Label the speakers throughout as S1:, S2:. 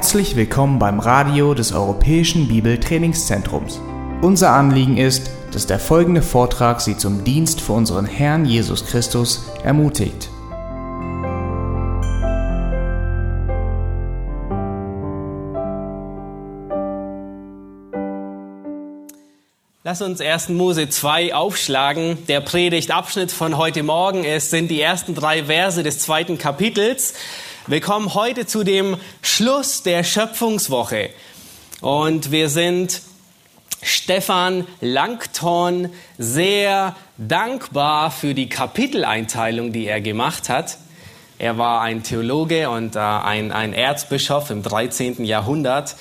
S1: Herzlich willkommen beim Radio des Europäischen Bibeltrainingszentrums. Unser Anliegen ist, dass der folgende Vortrag Sie zum Dienst für unseren Herrn Jesus Christus ermutigt.
S2: Lass uns 1. Mose 2 aufschlagen. Der Predigtabschnitt von heute Morgen ist, sind die ersten drei Verse des zweiten Kapitels. Wir kommen heute zu dem Schluss der Schöpfungswoche. Und wir sind Stefan Langton sehr dankbar für die Kapiteleinteilung, die er gemacht hat. Er war ein Theologe und äh, ein, ein Erzbischof im 13. Jahrhundert.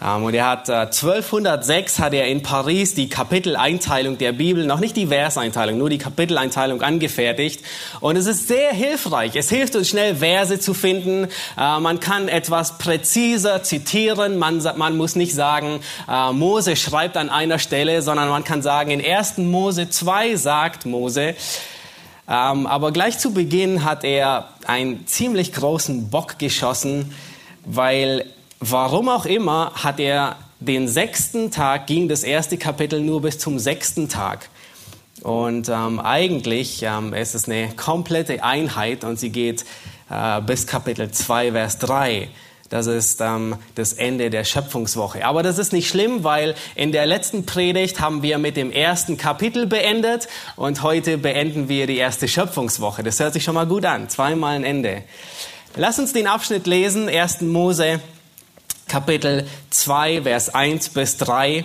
S2: Und er hat 1206 äh, hat er in Paris die Kapiteleinteilung der Bibel, noch nicht die Verseinteilung, nur die Kapiteleinteilung angefertigt. Und es ist sehr hilfreich. Es hilft uns schnell Verse zu finden. Äh, man kann etwas präziser zitieren. Man, man muss nicht sagen, äh, Mose schreibt an einer Stelle, sondern man kann sagen, in 1. Mose 2 sagt Mose. Ähm, aber gleich zu Beginn hat er einen ziemlich großen Bock geschossen, weil Warum auch immer hat er den sechsten Tag, ging das erste Kapitel nur bis zum sechsten Tag. Und ähm, eigentlich ähm, ist es eine komplette Einheit und sie geht äh, bis Kapitel 2, Vers 3. Das ist ähm, das Ende der Schöpfungswoche. Aber das ist nicht schlimm, weil in der letzten Predigt haben wir mit dem ersten Kapitel beendet und heute beenden wir die erste Schöpfungswoche. Das hört sich schon mal gut an. Zweimal ein Ende. Lass uns den Abschnitt lesen, 1. Mose Kapitel 2, Vers 1 bis 3.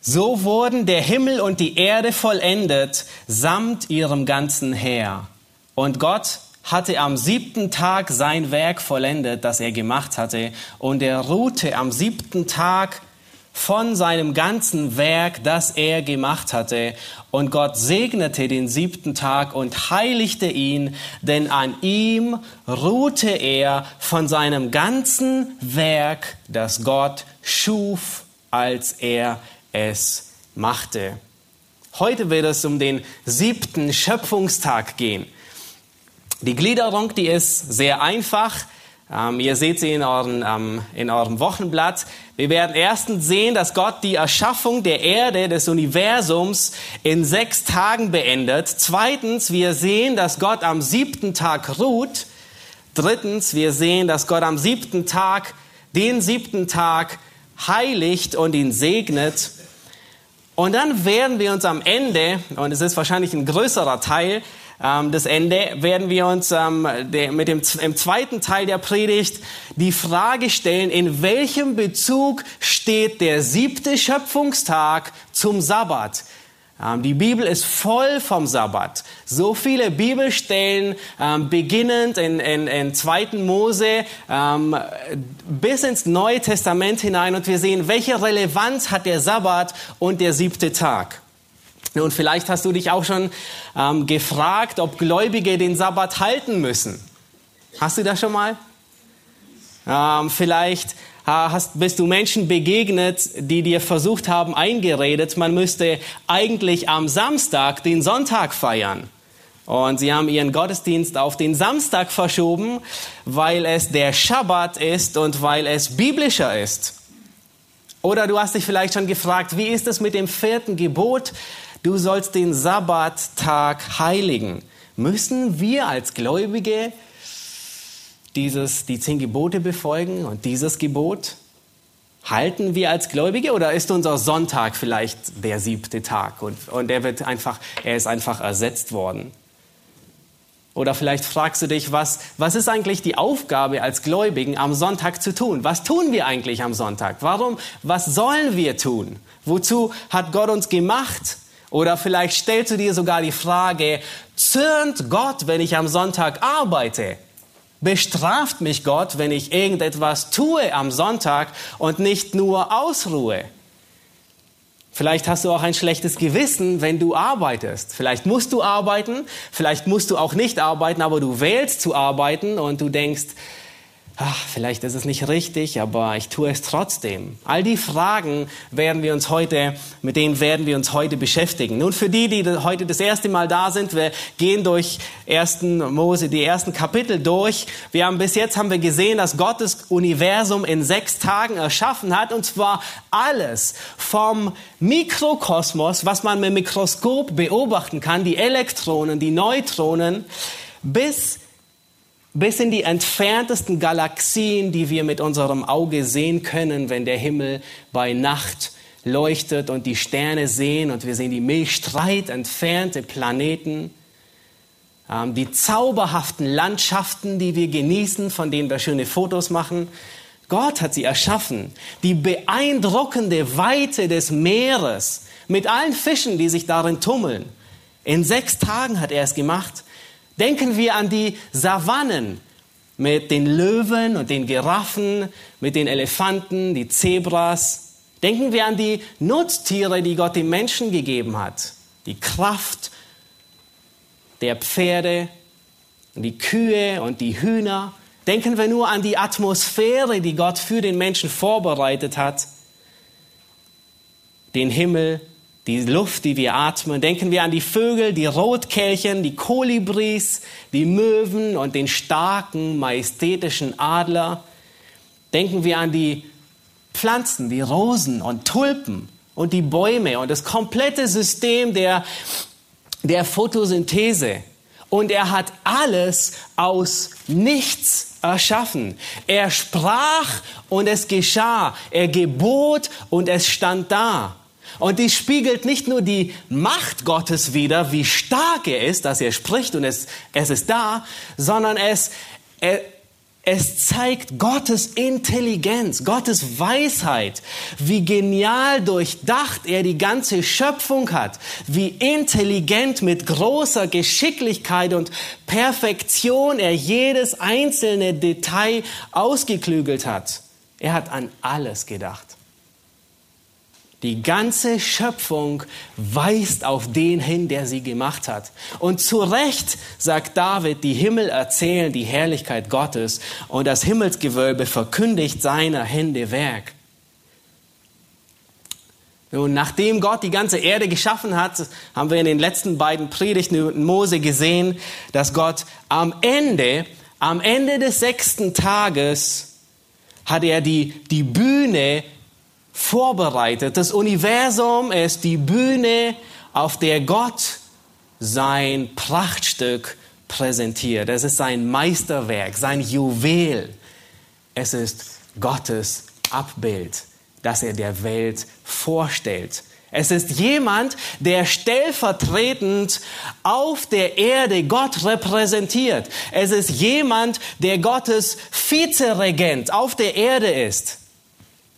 S2: So wurden der Himmel und die Erde vollendet samt ihrem ganzen Heer. Und Gott hatte am siebten Tag sein Werk vollendet, das er gemacht hatte, und er ruhte am siebten Tag von seinem ganzen Werk, das er gemacht hatte. Und Gott segnete den siebten Tag und heiligte ihn, denn an ihm ruhte er von seinem ganzen Werk, das Gott schuf, als er es machte. Heute wird es um den siebten Schöpfungstag gehen. Die Gliederung, die ist sehr einfach. Ähm, ihr seht sie in, euren, ähm, in eurem Wochenblatt. Wir werden erstens sehen, dass Gott die Erschaffung der Erde, des Universums in sechs Tagen beendet. Zweitens, wir sehen, dass Gott am siebten Tag ruht. Drittens, wir sehen, dass Gott am siebten Tag, den siebten Tag heiligt und ihn segnet. Und dann werden wir uns am Ende, und es ist wahrscheinlich ein größerer Teil, ähm, das Ende, werden wir uns ähm, de, mit dem im zweiten Teil der Predigt die Frage stellen, in welchem Bezug steht der siebte Schöpfungstag zum Sabbat? Ähm, die Bibel ist voll vom Sabbat. So viele Bibelstellen, ähm, beginnend in, in, in 2. Mose ähm, bis ins Neue Testament hinein und wir sehen, welche Relevanz hat der Sabbat und der siebte Tag. Und vielleicht hast du dich auch schon ähm, gefragt, ob Gläubige den Sabbat halten müssen. Hast du das schon mal? Ähm, vielleicht hast, bist du Menschen begegnet, die dir versucht haben, eingeredet, man müsste eigentlich am Samstag den Sonntag feiern. Und sie haben ihren Gottesdienst auf den Samstag verschoben, weil es der Schabbat ist und weil es biblischer ist. Oder du hast dich vielleicht schon gefragt, wie ist es mit dem vierten Gebot? Du sollst den Sabbattag heiligen. Müssen wir als Gläubige dieses, die zehn Gebote befolgen und dieses Gebot? Halten wir als Gläubige oder ist unser Sonntag vielleicht der siebte Tag und, und er wird einfach, er ist einfach ersetzt worden? Oder vielleicht fragst du dich, was, was ist eigentlich die Aufgabe als Gläubigen am Sonntag zu tun? Was tun wir eigentlich am Sonntag? Warum, was sollen wir tun? Wozu hat Gott uns gemacht? Oder vielleicht stellst du dir sogar die Frage, zürnt Gott, wenn ich am Sonntag arbeite? Bestraft mich Gott, wenn ich irgendetwas tue am Sonntag und nicht nur ausruhe? Vielleicht hast du auch ein schlechtes Gewissen, wenn du arbeitest. Vielleicht musst du arbeiten, vielleicht musst du auch nicht arbeiten, aber du wählst zu arbeiten und du denkst, ach, vielleicht ist es nicht richtig, aber ich tue es trotzdem. All die Fragen werden wir uns heute, mit denen werden wir uns heute beschäftigen. Nun, für die, die heute das erste Mal da sind, wir gehen durch ersten Mose, die ersten Kapitel durch. Wir haben bis jetzt haben wir gesehen, dass Gott das Universum in sechs Tagen erschaffen hat, und zwar alles vom Mikrokosmos, was man mit dem Mikroskop beobachten kann, die Elektronen, die Neutronen, bis bis in die entferntesten Galaxien, die wir mit unserem Auge sehen können, wenn der Himmel bei Nacht leuchtet und die Sterne sehen und wir sehen die milchstreit entfernte Planeten, ähm, die zauberhaften Landschaften, die wir genießen, von denen wir schöne Fotos machen. Gott hat sie erschaffen. Die beeindruckende Weite des Meeres mit allen Fischen, die sich darin tummeln. In sechs Tagen hat er es gemacht. Denken wir an die Savannen mit den Löwen und den Giraffen, mit den Elefanten, die Zebras. Denken wir an die Nutztiere, die Gott dem Menschen gegeben hat. Die Kraft der Pferde die Kühe und die Hühner. Denken wir nur an die Atmosphäre, die Gott für den Menschen vorbereitet hat. Den Himmel, die Luft, die wir atmen. Denken wir an die Vögel, die Rotkehlchen, die Kolibris, die Möwen und den starken, majestätischen Adler. Denken wir an die Pflanzen, die Rosen und Tulpen und die Bäume und das komplette System der, der Photosynthese. Und er hat alles aus nichts erschaffen. Er sprach und es geschah. Er gebot und es stand da. Und dies spiegelt nicht nur die Macht Gottes wider, wie stark er ist, dass er spricht und es, es ist da, sondern es, es zeigt Gottes Intelligenz, Gottes Weisheit, wie genial durchdacht er die ganze Schöpfung hat, wie intelligent mit großer Geschicklichkeit und Perfektion er jedes einzelne Detail ausgeklügelt hat. Er hat an alles gedacht. Die ganze Schöpfung weist auf den hin, der sie gemacht hat. Und zu Recht sagt David, die Himmel erzählen die Herrlichkeit Gottes und das Himmelsgewölbe verkündigt seiner Hände Werk. Nun, nachdem Gott die ganze Erde geschaffen hat, haben wir in den letzten beiden Predigten Mose gesehen, dass Gott am Ende, am Ende des sechsten Tages, hat er die, die Bühne vorbereitet. Das Universum ist die Bühne, auf der Gott sein Prachtstück präsentiert. Es ist sein Meisterwerk, sein Juwel. Es ist Gottes Abbild, das er der Welt vorstellt. Es ist jemand, der stellvertretend auf der Erde Gott repräsentiert. Es ist jemand, der Gottes Vizeregent auf der Erde ist.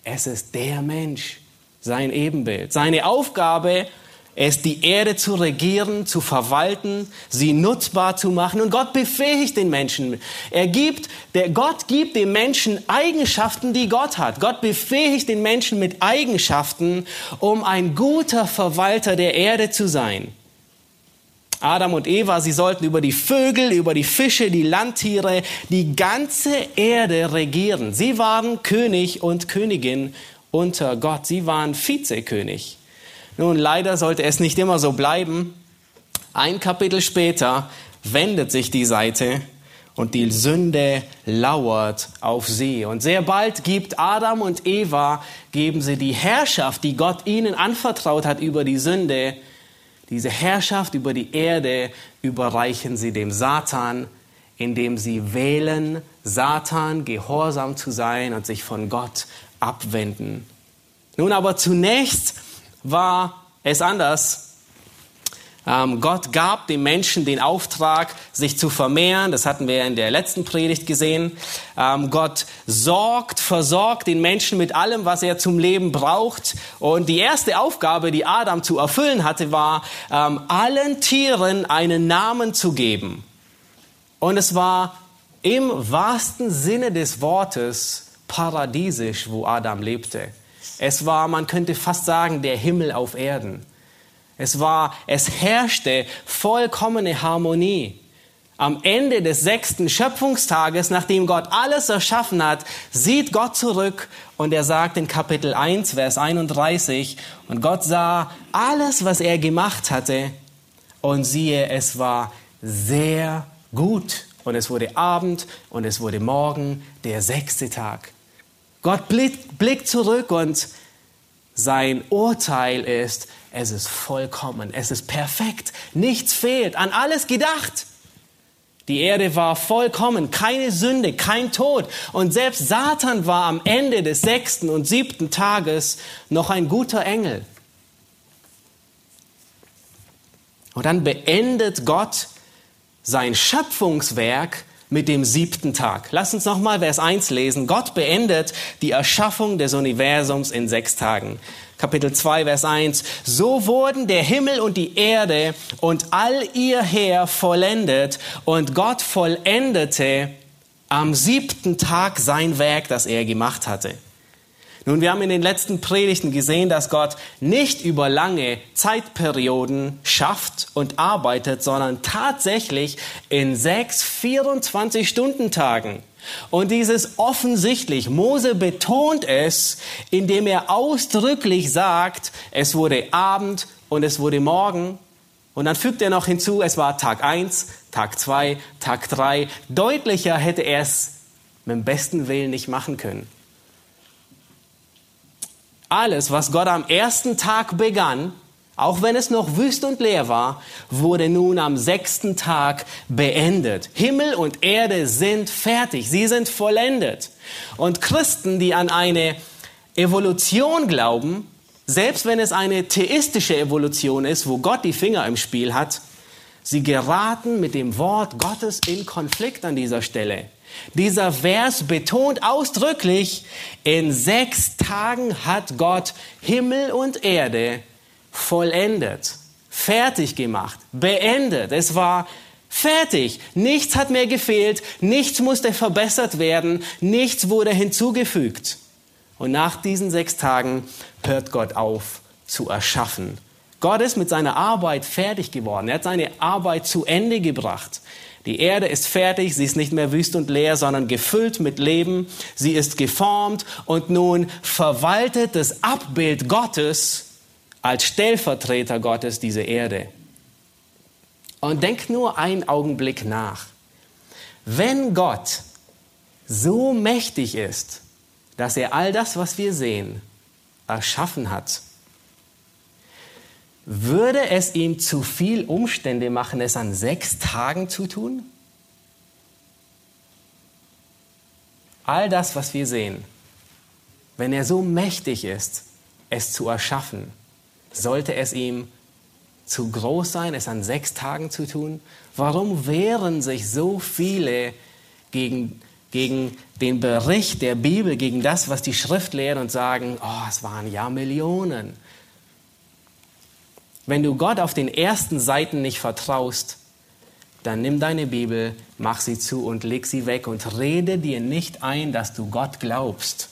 S2: Es ist der Mensch, sein Ebenbild. Seine Aufgabe ist, die Erde zu regieren, zu verwalten, sie nutzbar zu machen. Und Gott befähigt den Menschen. Er gibt, der Gott gibt dem Menschen Eigenschaften, die Gott hat. Gott befähigt den Menschen mit Eigenschaften, um ein guter Verwalter der Erde zu sein. Adam und Eva, sie sollten über die Vögel, über die Fische, die Landtiere, die ganze Erde regieren. Sie waren König und Königin unter Gott. Sie waren Vizekönig. Nun, leider sollte es nicht immer so bleiben. Ein Kapitel später wendet sich die Seite und die Sünde lauert auf sie. Und sehr bald gibt Adam und Eva, geben sie die Herrschaft, die Gott ihnen anvertraut hat über die Sünde, diese Herrschaft über die Erde überreichen sie dem Satan, indem sie wählen, Satan gehorsam zu sein und sich von Gott abwenden. Nun aber zunächst war es anders. Ähm, Gott gab dem Menschen den Auftrag, sich zu vermehren. Das hatten wir in der letzten Predigt gesehen. Ähm, Gott sorgt, versorgt den Menschen mit allem, was er zum Leben braucht. Und die erste Aufgabe, die Adam zu erfüllen hatte, war, ähm, allen Tieren einen Namen zu geben. Und es war im wahrsten Sinne des Wortes paradiesisch, wo Adam lebte. Es war, man könnte fast sagen, der Himmel auf Erden. Es war, es herrschte vollkommene Harmonie. am Ende des sechsten Schöpfungstages, nachdem Gott alles erschaffen hat, sieht Gott zurück und er sagt in Kapitel 1, Vers 31, und Gott sah alles, was er gemacht hatte, und siehe, es war sehr gut. Und es wurde Abend und es wurde Morgen, der sechste Tag. Gott blickt zurück und sein Urteil ist, es ist vollkommen, es ist perfekt, nichts fehlt, an alles gedacht. Die Erde war vollkommen, keine Sünde, kein Tod. Und selbst Satan war am Ende des sechsten und siebten Tages noch ein guter Engel. Und dann beendet Gott sein Schöpfungswerk mit dem siebten Tag. Lass uns nochmal Vers 1 lesen. Gott beendet die Erschaffung des Universums in sechs Tagen. Kapitel 2, Vers 1. So wurden der Himmel und die Erde und all ihr Heer vollendet und Gott vollendete am siebten Tag sein Werk, das er gemacht hatte. Nun, wir haben in den letzten Predigten gesehen, dass Gott nicht über lange Zeitperioden schafft und arbeitet, sondern tatsächlich in sechs 24-Stunden-Tagen. Und dieses offensichtlich, Mose betont es, indem er ausdrücklich sagt, es wurde Abend und es wurde Morgen. Und dann fügt er noch hinzu, es war Tag eins, Tag zwei, Tag drei. Deutlicher hätte er es mit dem besten Willen nicht machen können. Alles, was Gott am ersten Tag begann, auch wenn es noch wüst und leer war, wurde nun am sechsten Tag beendet. Himmel und Erde sind fertig, sie sind vollendet. Und Christen, die an eine Evolution glauben, selbst wenn es eine theistische Evolution ist, wo Gott die Finger im Spiel hat, sie geraten mit dem Wort Gottes in Konflikt an dieser Stelle. Dieser Vers betont ausdrücklich, in sechs Tagen hat Gott Himmel und Erde vollendet, fertig gemacht, beendet. Es war fertig. Nichts hat mehr gefehlt, nichts musste verbessert werden, nichts wurde hinzugefügt. Und nach diesen sechs Tagen hört Gott auf zu erschaffen. Gott ist mit seiner Arbeit fertig geworden. Er hat seine Arbeit zu Ende gebracht. Die Erde ist fertig, sie ist nicht mehr wüst und leer, sondern gefüllt mit Leben. Sie ist geformt und nun verwaltet das Abbild Gottes als Stellvertreter Gottes diese Erde. Und denk nur einen Augenblick nach. Wenn Gott so mächtig ist, dass er all das, was wir sehen, erschaffen hat, würde es ihm zu viel Umstände machen, es an sechs Tagen zu tun? All das, was wir sehen, wenn er so mächtig ist, es zu erschaffen, sollte es ihm zu groß sein, es an sechs Tagen zu tun? Warum wehren sich so viele gegen, gegen den Bericht der Bibel, gegen das, was die Schrift lehrt und sagen, oh, es waren ja Millionen. Wenn du Gott auf den ersten Seiten nicht vertraust, dann nimm deine Bibel, mach sie zu und leg sie weg und rede dir nicht ein, dass du Gott glaubst.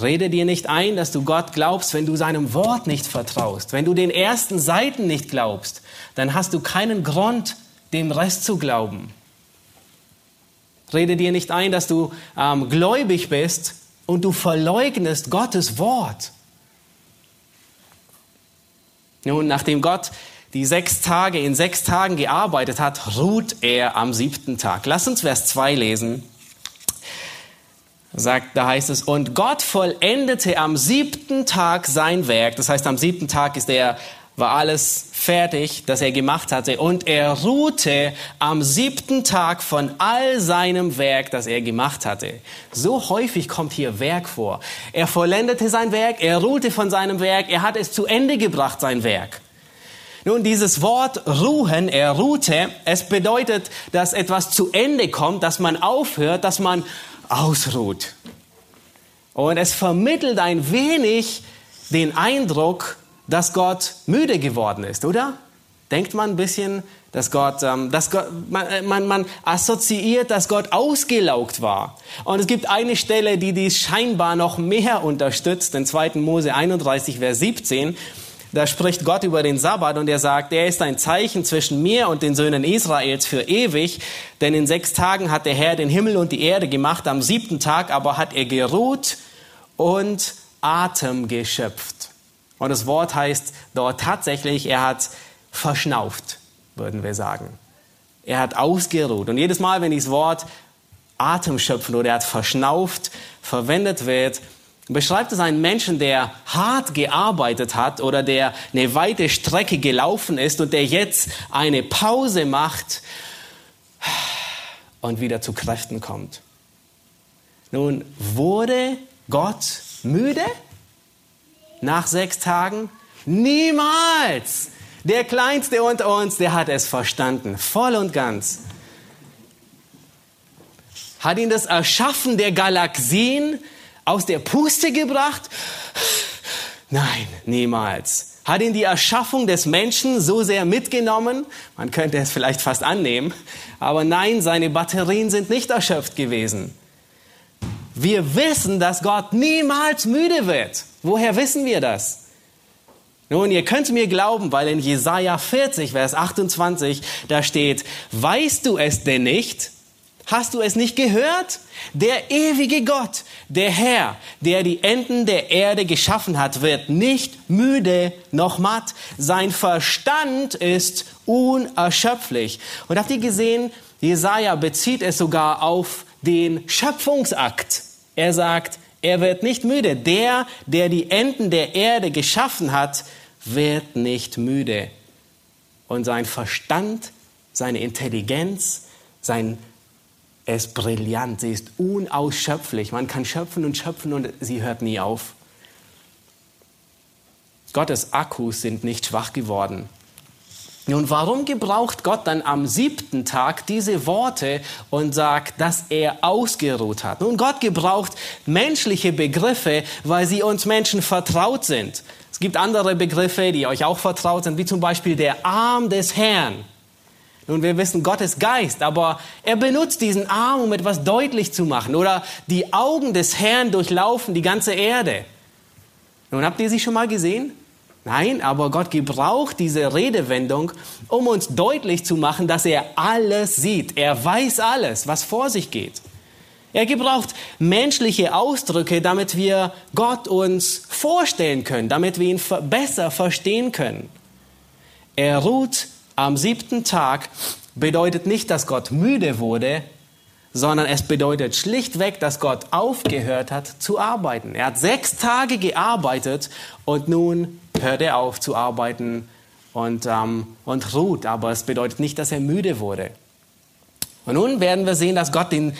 S2: Rede dir nicht ein, dass du Gott glaubst, wenn du seinem Wort nicht vertraust. Wenn du den ersten Seiten nicht glaubst, dann hast du keinen Grund, dem Rest zu glauben. Rede dir nicht ein, dass du ähm, gläubig bist und du verleugnest Gottes Wort. Nun, nachdem Gott die sechs Tage in sechs Tagen gearbeitet hat, ruht er am siebten Tag. Lass uns Vers 2 lesen. Sagt, da heißt es, und Gott vollendete am siebten Tag sein Werk. Das heißt, am siebten Tag ist er, war alles fertig, das er gemacht hatte. Und er ruhte am siebten Tag von all seinem Werk, das er gemacht hatte. So häufig kommt hier Werk vor. Er vollendete sein Werk, er ruhte von seinem Werk, er hat es zu Ende gebracht, sein Werk. Nun, dieses Wort ruhen, er ruhte, es bedeutet, dass etwas zu Ende kommt, dass man aufhört, dass man ausruht. Und es vermittelt ein wenig den Eindruck, dass Gott müde geworden ist, oder? Denkt man ein bisschen, dass Gott, ähm, dass Gott man, äh, man, man assoziiert, dass Gott ausgelaugt war. Und es gibt eine Stelle, die dies scheinbar noch mehr unterstützt, in 2. Mose 31, Vers 17. da spricht Gott über den Sabbat und er sagt, er ist ein Zeichen zwischen mir und den Söhnen Israels für ewig, denn in sechs Tagen hat der Herr den Himmel und die Erde gemacht, am siebten Tag aber hat er geruht und Atem geschöpft. Und das Wort heißt dort tatsächlich, er hat verschnauft, würden wir sagen. Er hat ausgeruht. Und jedes Mal, wenn dieses Wort Atem schöpfen oder er hat verschnauft verwendet wird, beschreibt es einen Menschen, der hart gearbeitet hat oder der eine weite Strecke gelaufen ist und der jetzt eine Pause macht und wieder zu Kräften kommt. Nun, wurde Gott müde nach sechs Tagen? Niemals! Der Kleinste unter uns, der hat es verstanden, voll und ganz. Hat ihn das Erschaffen der Galaxien aus der Puste gebracht? Nein, niemals. Hat ihn die Erschaffung des Menschen so sehr mitgenommen? Man könnte es vielleicht fast annehmen. Aber nein, seine Batterien sind nicht erschöpft gewesen. Wir wissen, dass Gott niemals müde wird. Woher wissen wir das? Nun, ihr könnt mir glauben, weil in Jesaja 40, Vers 28, da steht, weißt du es denn nicht? Hast du es nicht gehört? Der ewige Gott, der Herr, der die Enden der Erde geschaffen hat, wird nicht müde noch matt. Sein Verstand ist unerschöpflich. Und habt ihr gesehen, Jesaja bezieht es sogar auf den Schöpfungsakt. Er sagt, er wird nicht müde. Der, der die Enden der Erde geschaffen hat, wird nicht müde. Und sein Verstand, seine Intelligenz, sein er ist brillant, sie ist unausschöpflich. Man kann schöpfen und schöpfen und sie hört nie auf. Gottes Akkus sind nicht schwach geworden. Nun, warum gebraucht Gott dann am siebten Tag diese Worte und sagt, dass er ausgeruht hat? Nun, Gott gebraucht menschliche Begriffe, weil sie uns Menschen vertraut sind. Es gibt andere Begriffe, die euch auch vertraut sind, wie zum Beispiel der Arm des Herrn. Nun, wir wissen, Gott ist Geist, aber er benutzt diesen Arm, um etwas deutlich zu machen. Oder die Augen des Herrn durchlaufen die ganze Erde. Nun, habt ihr sie schon mal gesehen? Nein, aber Gott gebraucht diese Redewendung, um uns deutlich zu machen, dass er alles sieht. Er weiß alles, was vor sich geht. Er gebraucht menschliche Ausdrücke, damit wir Gott uns vorstellen können, damit wir ihn besser verstehen können. Er ruht am siebten Tag bedeutet nicht, dass Gott müde wurde, sondern es bedeutet schlichtweg, dass Gott aufgehört hat zu arbeiten. Er hat sechs Tage gearbeitet und nun hört er auf zu arbeiten und, ähm, und ruht. Aber es bedeutet nicht, dass er müde wurde. Und nun werden wir sehen, dass Gott den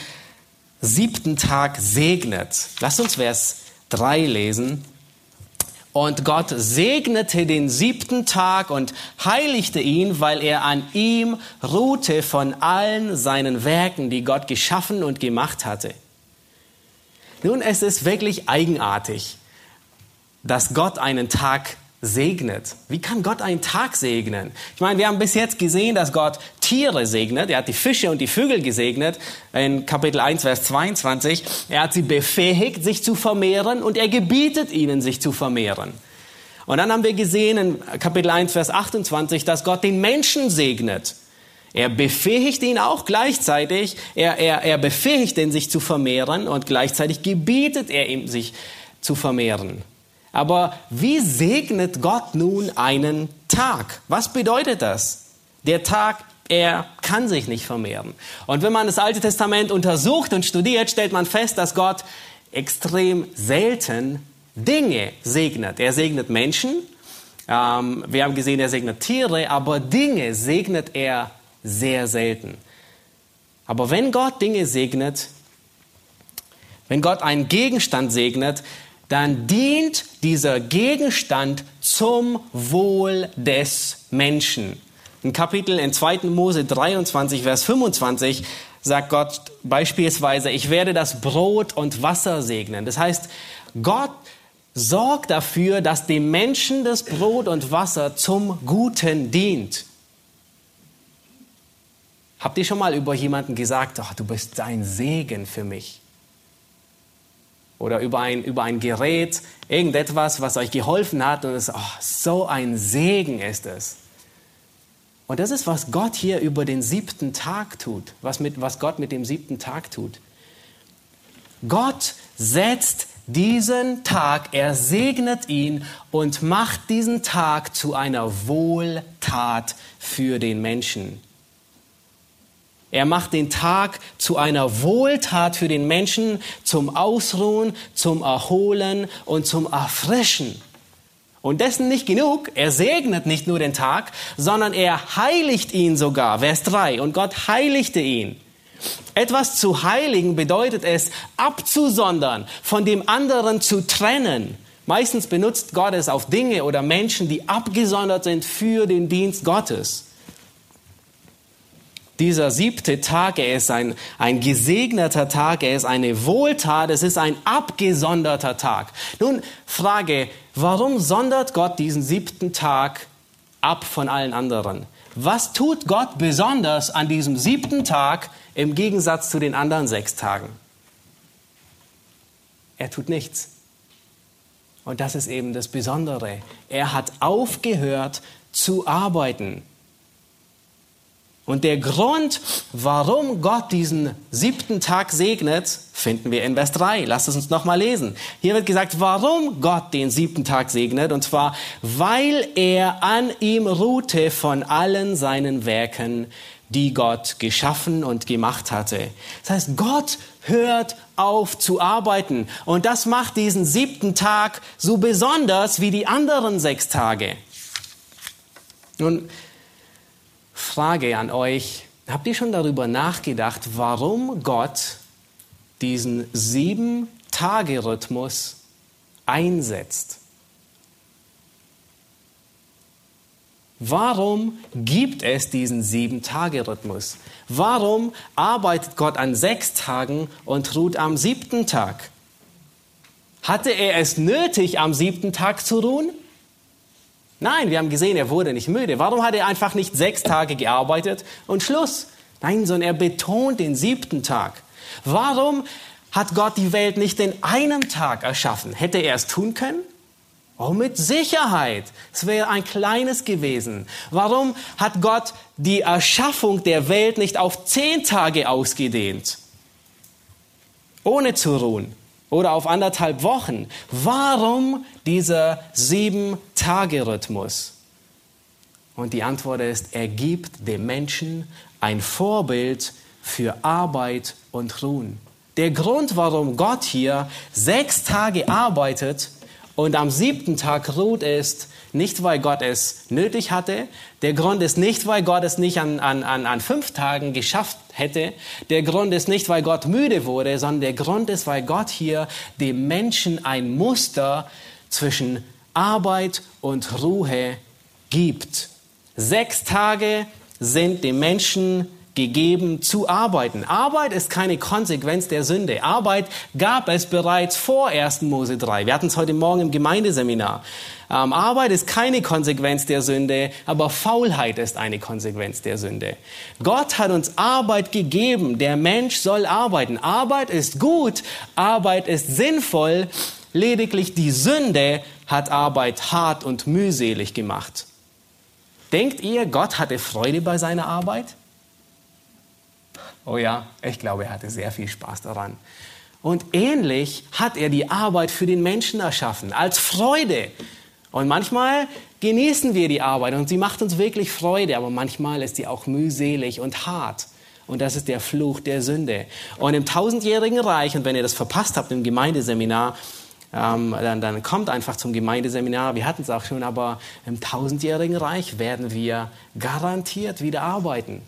S2: siebten Tag segnet. Lasst uns Vers 3 lesen. Und Gott segnete den siebten Tag und heiligte ihn, weil er an ihm ruhte von allen seinen Werken, die Gott geschaffen und gemacht hatte. Nun, es ist wirklich eigenartig, dass Gott einen Tag segnet. Wie kann Gott einen Tag segnen? Ich meine, wir haben bis jetzt gesehen, dass Gott Tiere segnet. Er hat die Fische und die Vögel gesegnet in Kapitel 1, Vers 22. Er hat sie befähigt, sich zu vermehren und er gebietet ihnen, sich zu vermehren. Und dann haben wir gesehen in Kapitel 1, Vers 28, dass Gott den Menschen segnet. Er befähigt ihn auch gleichzeitig, er, er, er befähigt ihn, sich zu vermehren und gleichzeitig gebietet er ihm, sich zu vermehren. Aber wie segnet Gott nun einen Tag? Was bedeutet das? Der Tag, er kann sich nicht vermehren. Und wenn man das Alte Testament untersucht und studiert, stellt man fest, dass Gott extrem selten Dinge segnet. Er segnet Menschen, ähm, wir haben gesehen, er segnet Tiere, aber Dinge segnet er sehr selten. Aber wenn Gott Dinge segnet, wenn Gott einen Gegenstand segnet, dann dient dieser Gegenstand zum Wohl des Menschen. Im Kapitel in 2. Mose 23, Vers 25 sagt Gott beispielsweise, ich werde das Brot und Wasser segnen. Das heißt, Gott sorgt dafür, dass dem Menschen das Brot und Wasser zum Guten dient. Habt ihr schon mal über jemanden gesagt, ach, du bist ein Segen für mich? Oder über ein, über ein Gerät, irgendetwas, was euch geholfen hat und es, oh, so ein Segen ist es. Und das ist, was Gott hier über den siebten Tag tut, was, mit, was Gott mit dem siebten Tag tut. Gott setzt diesen Tag, er segnet ihn und macht diesen Tag zu einer Wohltat für den Menschen. Er macht den Tag zu einer Wohltat für den Menschen, zum Ausruhen, zum Erholen und zum Erfrischen. Und dessen nicht genug, er segnet nicht nur den Tag, sondern er heiligt ihn sogar. Vers 3. Und Gott heiligte ihn. Etwas zu heiligen bedeutet es, abzusondern, von dem anderen zu trennen. Meistens benutzt Gott es auf Dinge oder Menschen, die abgesondert sind für den Dienst Gottes. Dieser siebte Tag, er ist ein, ein gesegneter Tag, er ist eine Wohltat, es ist ein abgesonderter Tag. Nun, Frage, warum sondert Gott diesen siebten Tag ab von allen anderen? Was tut Gott besonders an diesem siebten Tag im Gegensatz zu den anderen sechs Tagen? Er tut nichts. Und das ist eben das Besondere. Er hat aufgehört zu arbeiten. Und der Grund, warum Gott diesen siebten Tag segnet, finden wir in Vers 3. Lasst es uns nochmal lesen. Hier wird gesagt, warum Gott den siebten Tag segnet. Und zwar, weil er an ihm ruhte von allen seinen Werken, die Gott geschaffen und gemacht hatte. Das heißt, Gott hört auf zu arbeiten. Und das macht diesen siebten Tag so besonders wie die anderen sechs Tage. Nun, Frage an euch. Habt ihr schon darüber nachgedacht, warum Gott diesen Sieben-Tage-Rhythmus einsetzt? Warum gibt es diesen Sieben-Tage-Rhythmus? Warum arbeitet Gott an sechs Tagen und ruht am siebten Tag? Hatte er es nötig, am siebten Tag zu ruhen? Nein, wir haben gesehen, er wurde nicht müde. Warum hat er einfach nicht sechs Tage gearbeitet und Schluss? Nein, sondern er betont den siebten Tag. Warum hat Gott die Welt nicht in einem Tag erschaffen? Hätte er es tun können? Oh, mit Sicherheit. Es wäre ein kleines gewesen. Warum hat Gott die Erschaffung der Welt nicht auf zehn Tage ausgedehnt? Ohne zu ruhen oder auf anderthalb Wochen. Warum dieser Sieben-Tage-Rhythmus? Und die Antwort ist, er gibt dem Menschen ein Vorbild für Arbeit und Ruhen. Der Grund, warum Gott hier sechs Tage arbeitet und am siebten Tag ruht, ist, nicht, weil Gott es nötig hatte. Der Grund ist nicht, weil Gott es nicht an, an, an fünf Tagen geschafft hätte. Der Grund ist nicht, weil Gott müde wurde, sondern der Grund ist, weil Gott hier dem Menschen ein Muster zwischen Arbeit und Ruhe gibt. Sechs Tage sind dem Menschen gegeben zu arbeiten. Arbeit ist keine Konsequenz der Sünde. Arbeit gab es bereits vor 1. Mose 3. Wir hatten es heute Morgen im Gemeindeseminar. Ähm, Arbeit ist keine Konsequenz der Sünde, aber Faulheit ist eine Konsequenz der Sünde. Gott hat uns Arbeit gegeben. Der Mensch soll arbeiten. Arbeit ist gut. Arbeit ist sinnvoll. Lediglich die Sünde hat Arbeit hart und mühselig gemacht. Denkt ihr, Gott hatte Freude bei seiner Arbeit? Oh ja, ich glaube, er hatte sehr viel Spaß daran. Und ähnlich hat er die Arbeit für den Menschen erschaffen, als Freude. Und manchmal genießen wir die Arbeit und sie macht uns wirklich Freude, aber manchmal ist sie auch mühselig und hart. Und das ist der Fluch der Sünde. Und im tausendjährigen Reich, und wenn ihr das verpasst habt im Gemeindeseminar, ähm, dann, dann kommt einfach zum Gemeindeseminar. Wir hatten es auch schon, aber im tausendjährigen Reich werden wir garantiert wieder arbeiten.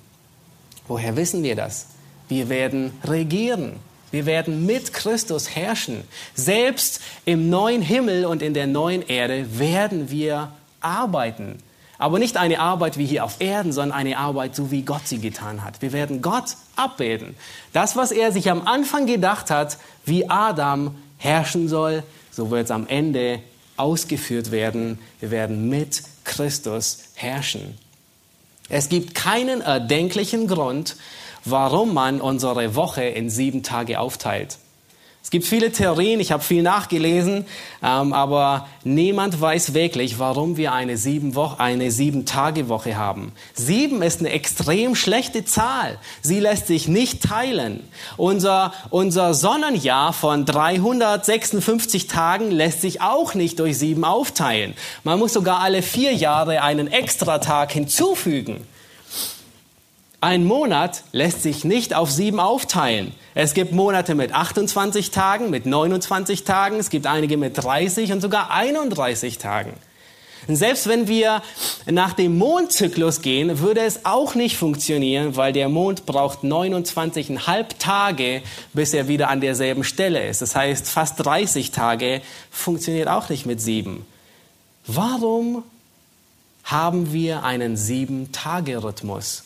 S2: Woher wissen wir das? Wir werden regieren. Wir werden mit Christus herrschen. Selbst im neuen Himmel und in der neuen Erde werden wir arbeiten. Aber nicht eine Arbeit wie hier auf Erden, sondern eine Arbeit, so wie Gott sie getan hat. Wir werden Gott abbilden. Das, was er sich am Anfang gedacht hat, wie Adam herrschen soll, so wird es am Ende ausgeführt werden. Wir werden mit Christus herrschen. Es gibt keinen erdenklichen Grund, warum man unsere Woche in sieben Tage aufteilt. Es gibt viele Theorien, ich habe viel nachgelesen, ähm, aber niemand weiß wirklich, warum wir eine sieben, Woche, eine sieben haben. Sieben ist eine extrem schlechte Zahl. Sie lässt sich nicht teilen. Unser, unser Sonnenjahr von 356 Tagen lässt sich auch nicht durch sieben aufteilen. Man muss sogar alle vier Jahre einen Extratag hinzufügen. Ein Monat lässt sich nicht auf sieben aufteilen. Es gibt Monate mit 28 Tagen, mit 29 Tagen, es gibt einige mit 30 und sogar 31 Tagen. Und selbst wenn wir nach dem Mondzyklus gehen, würde es auch nicht funktionieren, weil der Mond braucht 29,5 Tage, bis er wieder an derselben Stelle ist. Das heißt, fast 30 Tage funktioniert auch nicht mit sieben. Warum haben wir einen Sieben-Tage-Rhythmus?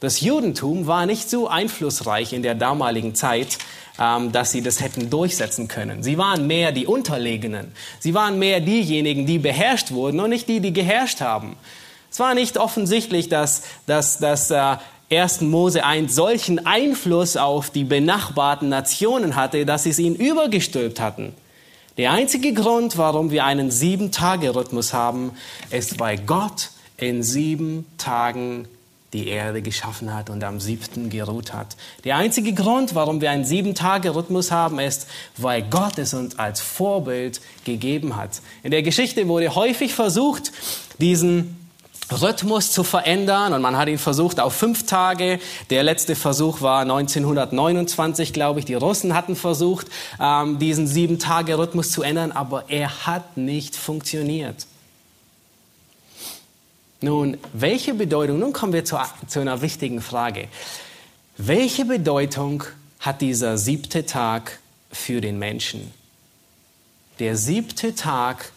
S2: Das Judentum war nicht so einflussreich in der damaligen Zeit, ähm, dass sie das hätten durchsetzen können. Sie waren mehr die Unterlegenen. Sie waren mehr diejenigen, die beherrscht wurden und nicht die, die geherrscht haben. Es war nicht offensichtlich, dass, dass, dass äh, 1. Mose einen solchen Einfluss auf die benachbarten Nationen hatte, dass sie es ihnen übergestülpt hatten. Der einzige Grund, warum wir einen Sieben-Tage-Rhythmus haben, ist, weil Gott in sieben Tagen die Erde geschaffen hat und am siebten geruht hat. Der einzige Grund, warum wir einen Sieben-Tage-Rhythmus haben, ist, weil Gott es uns als Vorbild gegeben hat. In der Geschichte wurde häufig versucht, diesen Rhythmus zu verändern und man hat ihn versucht auf fünf Tage. Der letzte Versuch war 1929, glaube ich. Die Russen hatten versucht, ähm, diesen Sieben-Tage-Rhythmus zu ändern, aber er hat nicht funktioniert. Nun, welche Bedeutung, nun kommen wir zu, zu einer wichtigen Frage. Welche Bedeutung hat dieser siebte Tag für den Menschen? Der siebte Tag,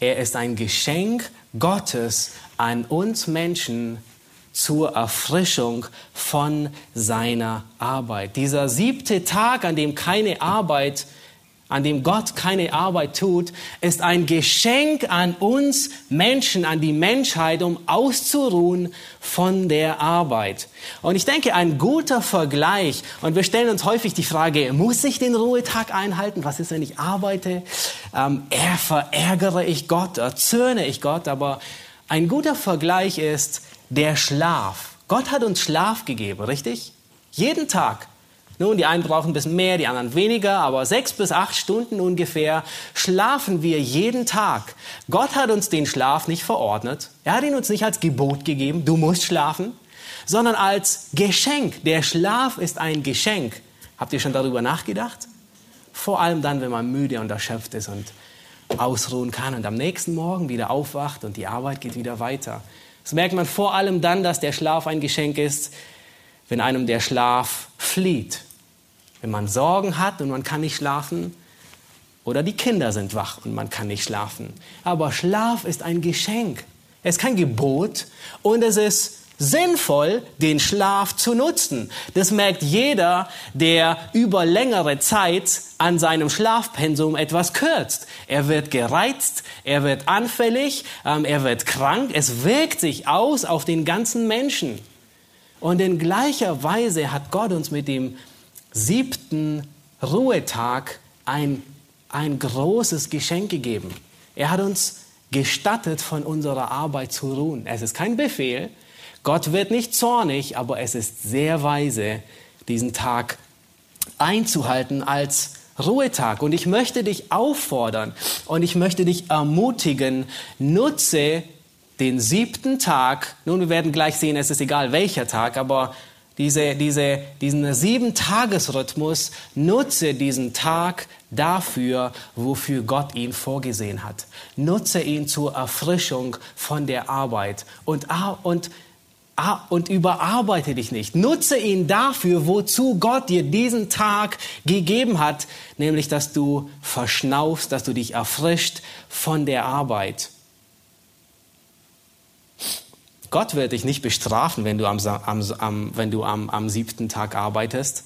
S2: er ist ein Geschenk Gottes an uns Menschen zur Erfrischung von seiner Arbeit. Dieser siebte Tag, an dem keine Arbeit an dem Gott keine Arbeit tut, ist ein Geschenk an uns Menschen, an die Menschheit, um auszuruhen von der Arbeit. Und ich denke, ein guter Vergleich, und wir stellen uns häufig die Frage, muss ich den Ruhetag einhalten? Was ist, wenn ich arbeite? Ähm, verärgere ich Gott, erzürne ich Gott? Aber ein guter Vergleich ist der Schlaf. Gott hat uns Schlaf gegeben, richtig? Jeden Tag. Nun, die einen brauchen ein bisschen mehr, die anderen weniger, aber sechs bis acht Stunden ungefähr schlafen wir jeden Tag. Gott hat uns den Schlaf nicht verordnet. Er hat ihn uns nicht als Gebot gegeben, du musst schlafen, sondern als Geschenk. Der Schlaf ist ein Geschenk. Habt ihr schon darüber nachgedacht? Vor allem dann, wenn man müde und erschöpft ist und ausruhen kann und am nächsten Morgen wieder aufwacht und die Arbeit geht wieder weiter. Das merkt man vor allem dann, dass der Schlaf ein Geschenk ist, wenn einem der Schlaf flieht wenn man Sorgen hat und man kann nicht schlafen, oder die Kinder sind wach und man kann nicht schlafen. Aber Schlaf ist ein Geschenk. Es ist kein Gebot und es ist sinnvoll, den Schlaf zu nutzen. Das merkt jeder, der über längere Zeit an seinem Schlafpensum etwas kürzt. Er wird gereizt, er wird anfällig, ähm, er wird krank. Es wirkt sich aus auf den ganzen Menschen. Und in gleicher Weise hat Gott uns mit dem siebten Ruhetag ein, ein großes Geschenk gegeben. Er hat uns gestattet, von unserer Arbeit zu ruhen. Es ist kein Befehl. Gott wird nicht zornig, aber es ist sehr weise, diesen Tag einzuhalten als Ruhetag. Und ich möchte dich auffordern und ich möchte dich ermutigen, nutze den siebten Tag. Nun, wir werden gleich sehen, es ist egal welcher Tag, aber diese, diese, diesen Sieben-Tages-Rhythmus, nutze diesen Tag dafür, wofür Gott ihn vorgesehen hat. Nutze ihn zur Erfrischung von der Arbeit und, und, und überarbeite dich nicht. Nutze ihn dafür, wozu Gott dir diesen Tag gegeben hat, nämlich dass du verschnaufst, dass du dich erfrischt von der Arbeit. Gott wird dich nicht bestrafen, wenn du am, am, am, wenn du am, am siebten Tag arbeitest.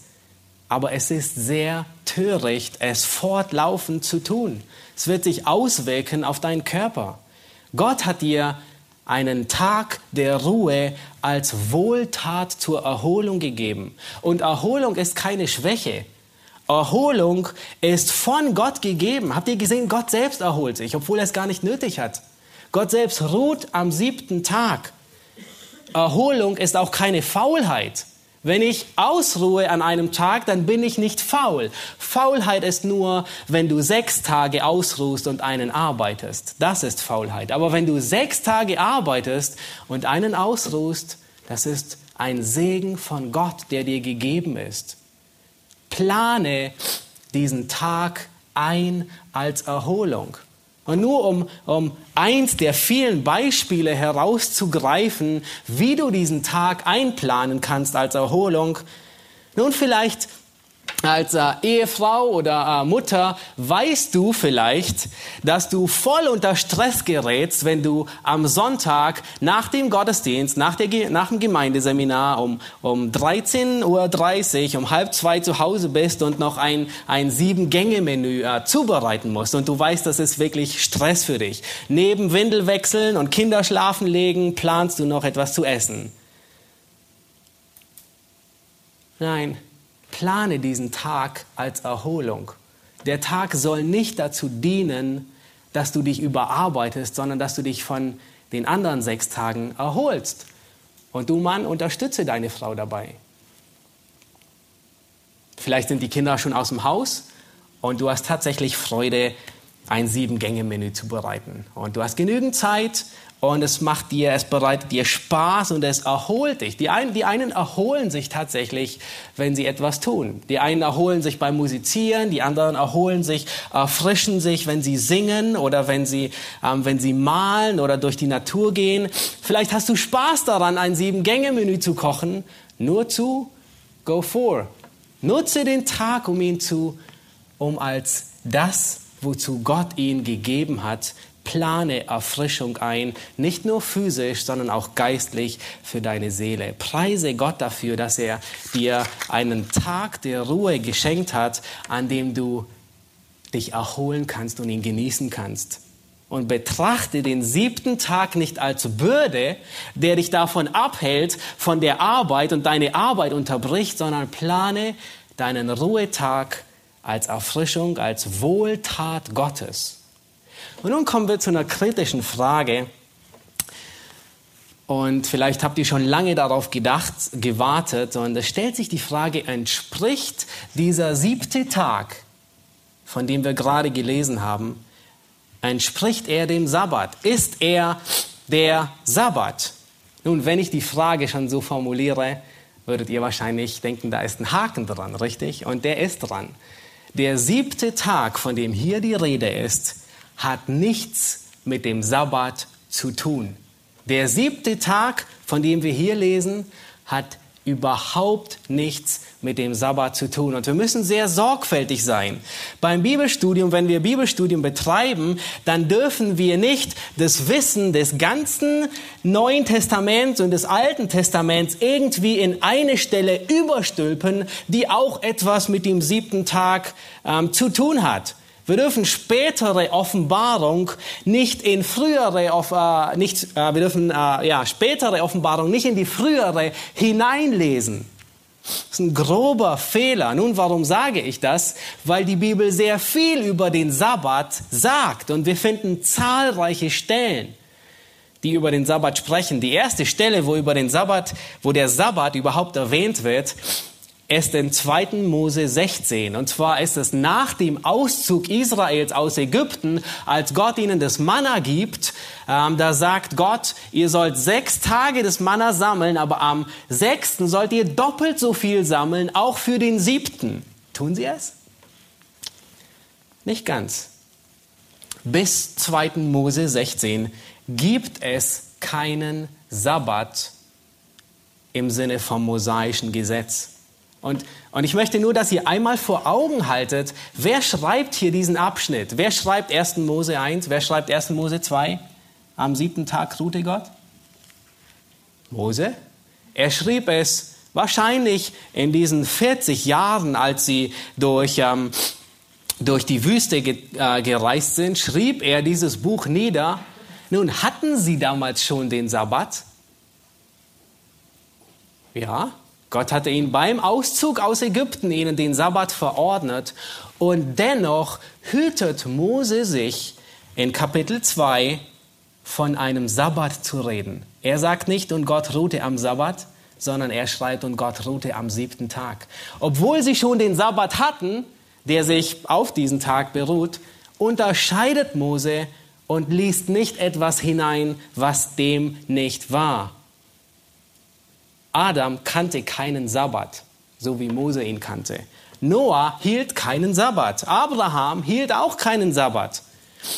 S2: Aber es ist sehr töricht, es fortlaufend zu tun. Es wird sich auswirken auf deinen Körper. Gott hat dir einen Tag der Ruhe als Wohltat zur Erholung gegeben. Und Erholung ist keine Schwäche. Erholung ist von Gott gegeben. Habt ihr gesehen, Gott selbst erholt sich, obwohl er es gar nicht nötig hat. Gott selbst ruht am siebten Tag. Erholung ist auch keine Faulheit. Wenn ich ausruhe an einem Tag, dann bin ich nicht faul. Faulheit ist nur, wenn du sechs Tage ausruhst und einen arbeitest. Das ist Faulheit. Aber wenn du sechs Tage arbeitest und einen ausruhst, das ist ein Segen von Gott, der dir gegeben ist. Plane diesen Tag ein als Erholung. Und nur um, um eins der vielen Beispiele herauszugreifen, wie du diesen Tag einplanen kannst als Erholung. Nun vielleicht als äh, Ehefrau oder äh, Mutter weißt du vielleicht, dass du voll unter Stress gerätst, wenn du am Sonntag nach dem Gottesdienst, nach, der, nach dem Gemeindeseminar um, um 13.30 Uhr, um halb zwei zu Hause bist und noch ein, ein Sieben-Gänge-Menü äh, zubereiten musst. Und du weißt, das ist wirklich Stress für dich. Neben Windel wechseln und Kinder schlafen legen, planst du noch etwas zu essen. Nein, plane diesen Tag als Erholung. Der Tag soll nicht dazu dienen, dass du dich überarbeitest, sondern dass du dich von den anderen sechs Tagen erholst. Und du Mann, unterstütze deine Frau dabei. Vielleicht sind die Kinder schon aus dem Haus und du hast tatsächlich Freude, ein Sieben-Gänge-Menü zu bereiten. Und du hast genügend Zeit und es macht dir, es bereitet dir Spaß und es erholt dich. Die einen, die einen erholen sich tatsächlich, wenn sie etwas tun. Die einen erholen sich beim Musizieren, die anderen erholen sich, erfrischen sich, wenn sie singen oder wenn sie, ähm, wenn sie malen oder durch die Natur gehen. Vielleicht hast du Spaß daran, ein Sieben-Gänge-Menü zu kochen. Nur zu, go for. Nutze den Tag, um ihn zu, um als das, wozu Gott ihn gegeben hat, plane Erfrischung ein, nicht nur physisch, sondern auch geistlich für deine Seele. Preise Gott dafür, dass er dir einen Tag der Ruhe geschenkt hat, an dem du dich erholen kannst und ihn genießen kannst. Und betrachte den siebten Tag nicht als Bürde, der dich davon abhält, von der Arbeit und deine Arbeit unterbricht, sondern plane deinen Ruhetag als Erfrischung, als Wohltat Gottes. Und nun kommen wir zu einer kritischen Frage. Und vielleicht habt ihr schon lange darauf gedacht, gewartet. Und es stellt sich die Frage, entspricht dieser siebte Tag, von dem wir gerade gelesen haben, entspricht er dem Sabbat? Ist er der Sabbat? Nun, wenn ich die Frage schon so formuliere, würdet ihr wahrscheinlich denken, da ist ein Haken dran, richtig? Und der ist dran. Der siebte Tag, von dem hier die Rede ist, hat nichts mit dem Sabbat zu tun. Der siebte Tag, von dem wir hier lesen, hat überhaupt nichts mit dem Sabbat zu tun. Und wir müssen sehr sorgfältig sein. Beim Bibelstudium, wenn wir Bibelstudium betreiben, dann dürfen wir nicht das Wissen des ganzen Neuen Testaments und des Alten Testaments irgendwie in eine Stelle überstülpen, die auch etwas mit dem siebten Tag ähm, zu tun hat. Wir dürfen spätere Offenbarung nicht in frühere, äh, nicht, äh, wir dürfen äh, ja spätere Offenbarung nicht in die frühere hineinlesen. Das ist ein grober Fehler. Nun, warum sage ich das? Weil die Bibel sehr viel über den Sabbat sagt und wir finden zahlreiche Stellen, die über den Sabbat sprechen. Die erste Stelle, wo über den Sabbat, wo der Sabbat überhaupt erwähnt wird, ist in 2. Mose 16. Und zwar ist es nach dem Auszug Israels aus Ägypten, als Gott ihnen das Manna gibt. Ähm, da sagt Gott, ihr sollt sechs Tage das Manna sammeln, aber am sechsten sollt ihr doppelt so viel sammeln, auch für den siebten. Tun sie es? Nicht ganz. Bis 2. Mose 16 gibt es keinen Sabbat im Sinne vom mosaischen Gesetz. Und, und ich möchte nur, dass ihr einmal vor Augen haltet, wer schreibt hier diesen Abschnitt? Wer schreibt 1. Mose 1? Wer schreibt 1. Mose 2? Am siebten Tag ruhte Gott? Mose. Er schrieb es wahrscheinlich in diesen 40 Jahren, als sie durch, ähm, durch die Wüste ge äh, gereist sind, schrieb er dieses Buch nieder. Nun, hatten sie damals schon den Sabbat? Ja, Gott hatte ihn beim Auszug aus Ägypten ihnen den Sabbat verordnet und dennoch hütet Mose sich in Kapitel 2 von einem Sabbat zu reden. Er sagt nicht, und Gott ruhte am Sabbat, sondern er schreibt, und Gott ruhte am siebten Tag. Obwohl sie schon den Sabbat hatten, der sich auf diesen Tag beruht, unterscheidet Mose und liest nicht etwas hinein, was dem nicht war. Adam kannte keinen Sabbat, so wie Mose ihn kannte. Noah hielt keinen Sabbat. Abraham hielt auch keinen Sabbat.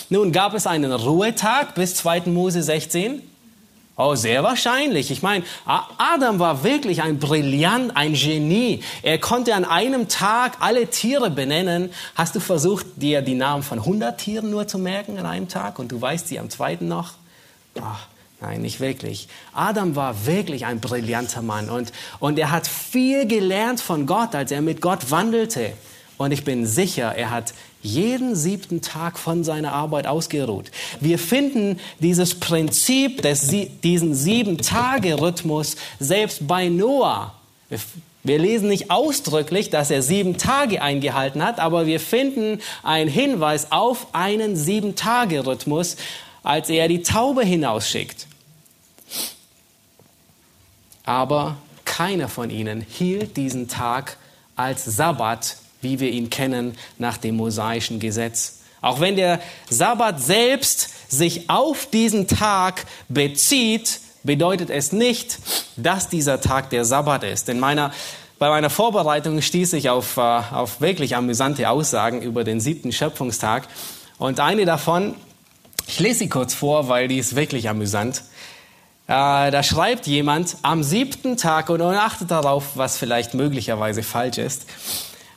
S2: Nun gab es einen Ruhetag bis 2. Mose 16. Oh, sehr wahrscheinlich. Ich meine, Adam war wirklich ein Brillant, ein Genie. Er konnte an einem Tag alle Tiere benennen. Hast du versucht, dir die Namen von 100 Tieren nur zu merken an einem Tag und du weißt sie am zweiten noch? Ach, nein, nicht wirklich. Adam war wirklich ein brillanter Mann und, und er hat viel gelernt von Gott, als er mit Gott wandelte. Und ich bin sicher, er hat jeden siebten Tag von seiner Arbeit ausgeruht. Wir finden dieses Prinzip des, diesen sieben Tage Rhythmus selbst bei Noah. Wir lesen nicht ausdrücklich, dass er sieben Tage eingehalten hat, aber wir finden einen Hinweis auf einen sieben Tage Rhythmus, als er die Taube hinausschickt. Aber keiner von ihnen hielt diesen Tag als Sabbat wie wir ihn kennen nach dem mosaischen Gesetz. Auch wenn der Sabbat selbst sich auf diesen Tag bezieht, bedeutet es nicht, dass dieser Tag der Sabbat ist. In meiner, bei meiner Vorbereitung stieß ich auf, äh, auf wirklich amüsante Aussagen über den siebten Schöpfungstag. Und eine davon, ich lese sie kurz vor, weil die ist wirklich amüsant. Äh, da schreibt jemand am siebten Tag, und achtet darauf, was vielleicht möglicherweise falsch ist,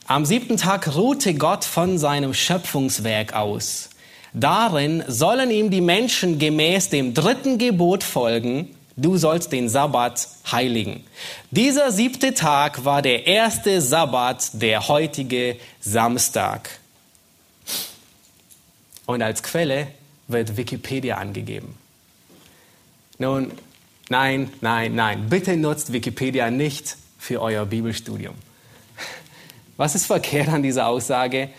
S2: am siebten Tag ruhte Gott von seinem Schöpfungswerk aus. Darin sollen ihm die Menschen gemäß dem dritten Gebot folgen, du sollst den Sabbat heiligen. Dieser siebte Tag war der erste Sabbat, der heutige Samstag. Und als Quelle wird Wikipedia angegeben. Nun, nein, nein, nein, bitte nutzt Wikipedia nicht für euer Bibelstudium. Was ist verkehrt an dieser Aussage?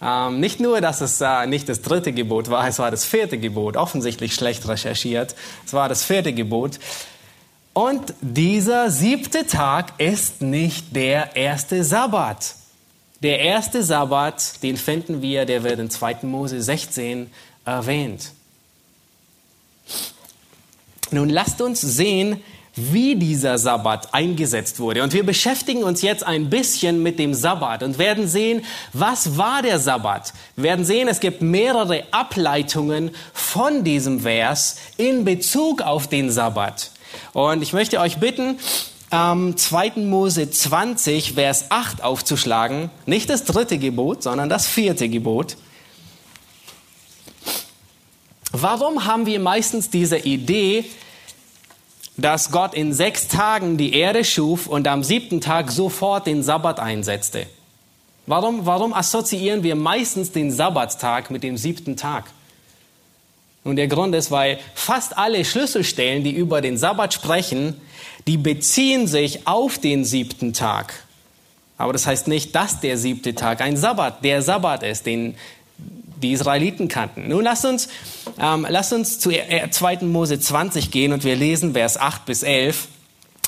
S2: Ähm, nicht nur, dass es äh, nicht das dritte Gebot war, es war das vierte Gebot, offensichtlich schlecht recherchiert. Es war das vierte Gebot. Und dieser siebte Tag ist nicht der erste Sabbat. Der erste Sabbat, den finden wir, der wird in 2. Mose 16 erwähnt. Nun lasst uns sehen, wie dieser Sabbat eingesetzt wurde. Und wir beschäftigen uns jetzt ein bisschen mit dem Sabbat und werden sehen, was war der Sabbat. Wir werden sehen, es gibt mehrere Ableitungen von diesem Vers in Bezug auf den Sabbat. Und ich möchte euch bitten, ähm, 2. Mose 20, Vers 8 aufzuschlagen. Nicht das dritte Gebot, sondern das vierte Gebot. Warum haben wir meistens diese Idee, dass Gott in sechs Tagen die Erde schuf und am siebten Tag sofort den Sabbat einsetzte. Warum, warum assoziieren wir meistens den Sabbatstag mit dem siebten Tag? Und der Grund ist, weil fast alle Schlüsselstellen, die über den Sabbat sprechen, die beziehen sich auf den siebten Tag. Aber das heißt nicht, dass der siebte Tag ein Sabbat, der Sabbat ist, den die Israeliten kannten. Nun lasst uns, ähm, lasst uns zu 2. Mose 20 gehen und wir lesen Vers 8 bis 11.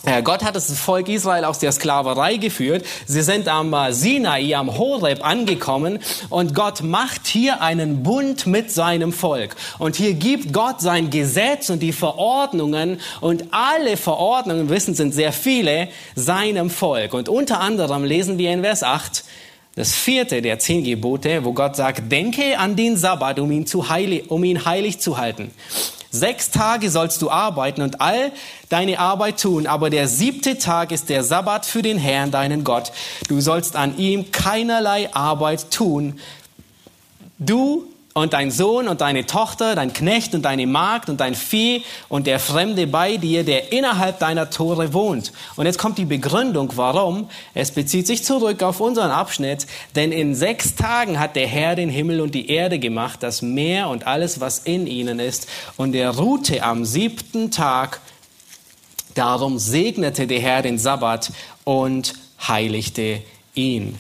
S2: Äh, Gott hat das Volk Israel aus der Sklaverei geführt. Sie sind am äh, Sinai, am Horeb angekommen und Gott macht hier einen Bund mit seinem Volk. Und hier gibt Gott sein Gesetz und die Verordnungen und alle Verordnungen, wissen sind sehr viele, seinem Volk. Und unter anderem lesen wir in Vers 8, das vierte der zehn Gebote, wo Gott sagt, denke an den Sabbat, um ihn, zu heilig, um ihn heilig zu halten. Sechs Tage sollst du arbeiten und all deine Arbeit tun, aber der siebte Tag ist der Sabbat für den Herrn, deinen Gott. Du sollst an ihm keinerlei Arbeit tun. Du und dein Sohn und deine Tochter, dein Knecht und deine Magd und dein Vieh und der Fremde bei dir, der innerhalb deiner Tore wohnt. Und jetzt kommt die Begründung, warum. Es bezieht sich zurück auf unseren Abschnitt, denn in sechs Tagen hat der Herr den Himmel und die Erde gemacht, das Meer und alles, was in ihnen ist. Und er ruhte am siebten Tag Darum segnete der Herr den Sabbat und heiligte ihn.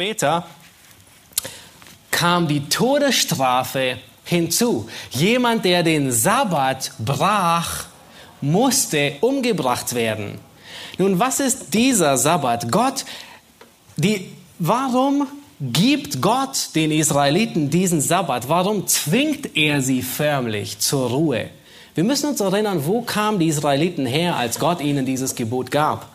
S2: Später kam die Todesstrafe hinzu. Jemand, der den Sabbat brach, musste umgebracht werden. Nun, was ist dieser Sabbat? Gott, die, warum gibt Gott den Israeliten diesen Sabbat? Warum zwingt er sie förmlich zur Ruhe? Wir müssen uns erinnern, wo kamen die Israeliten her, als Gott ihnen dieses Gebot gab?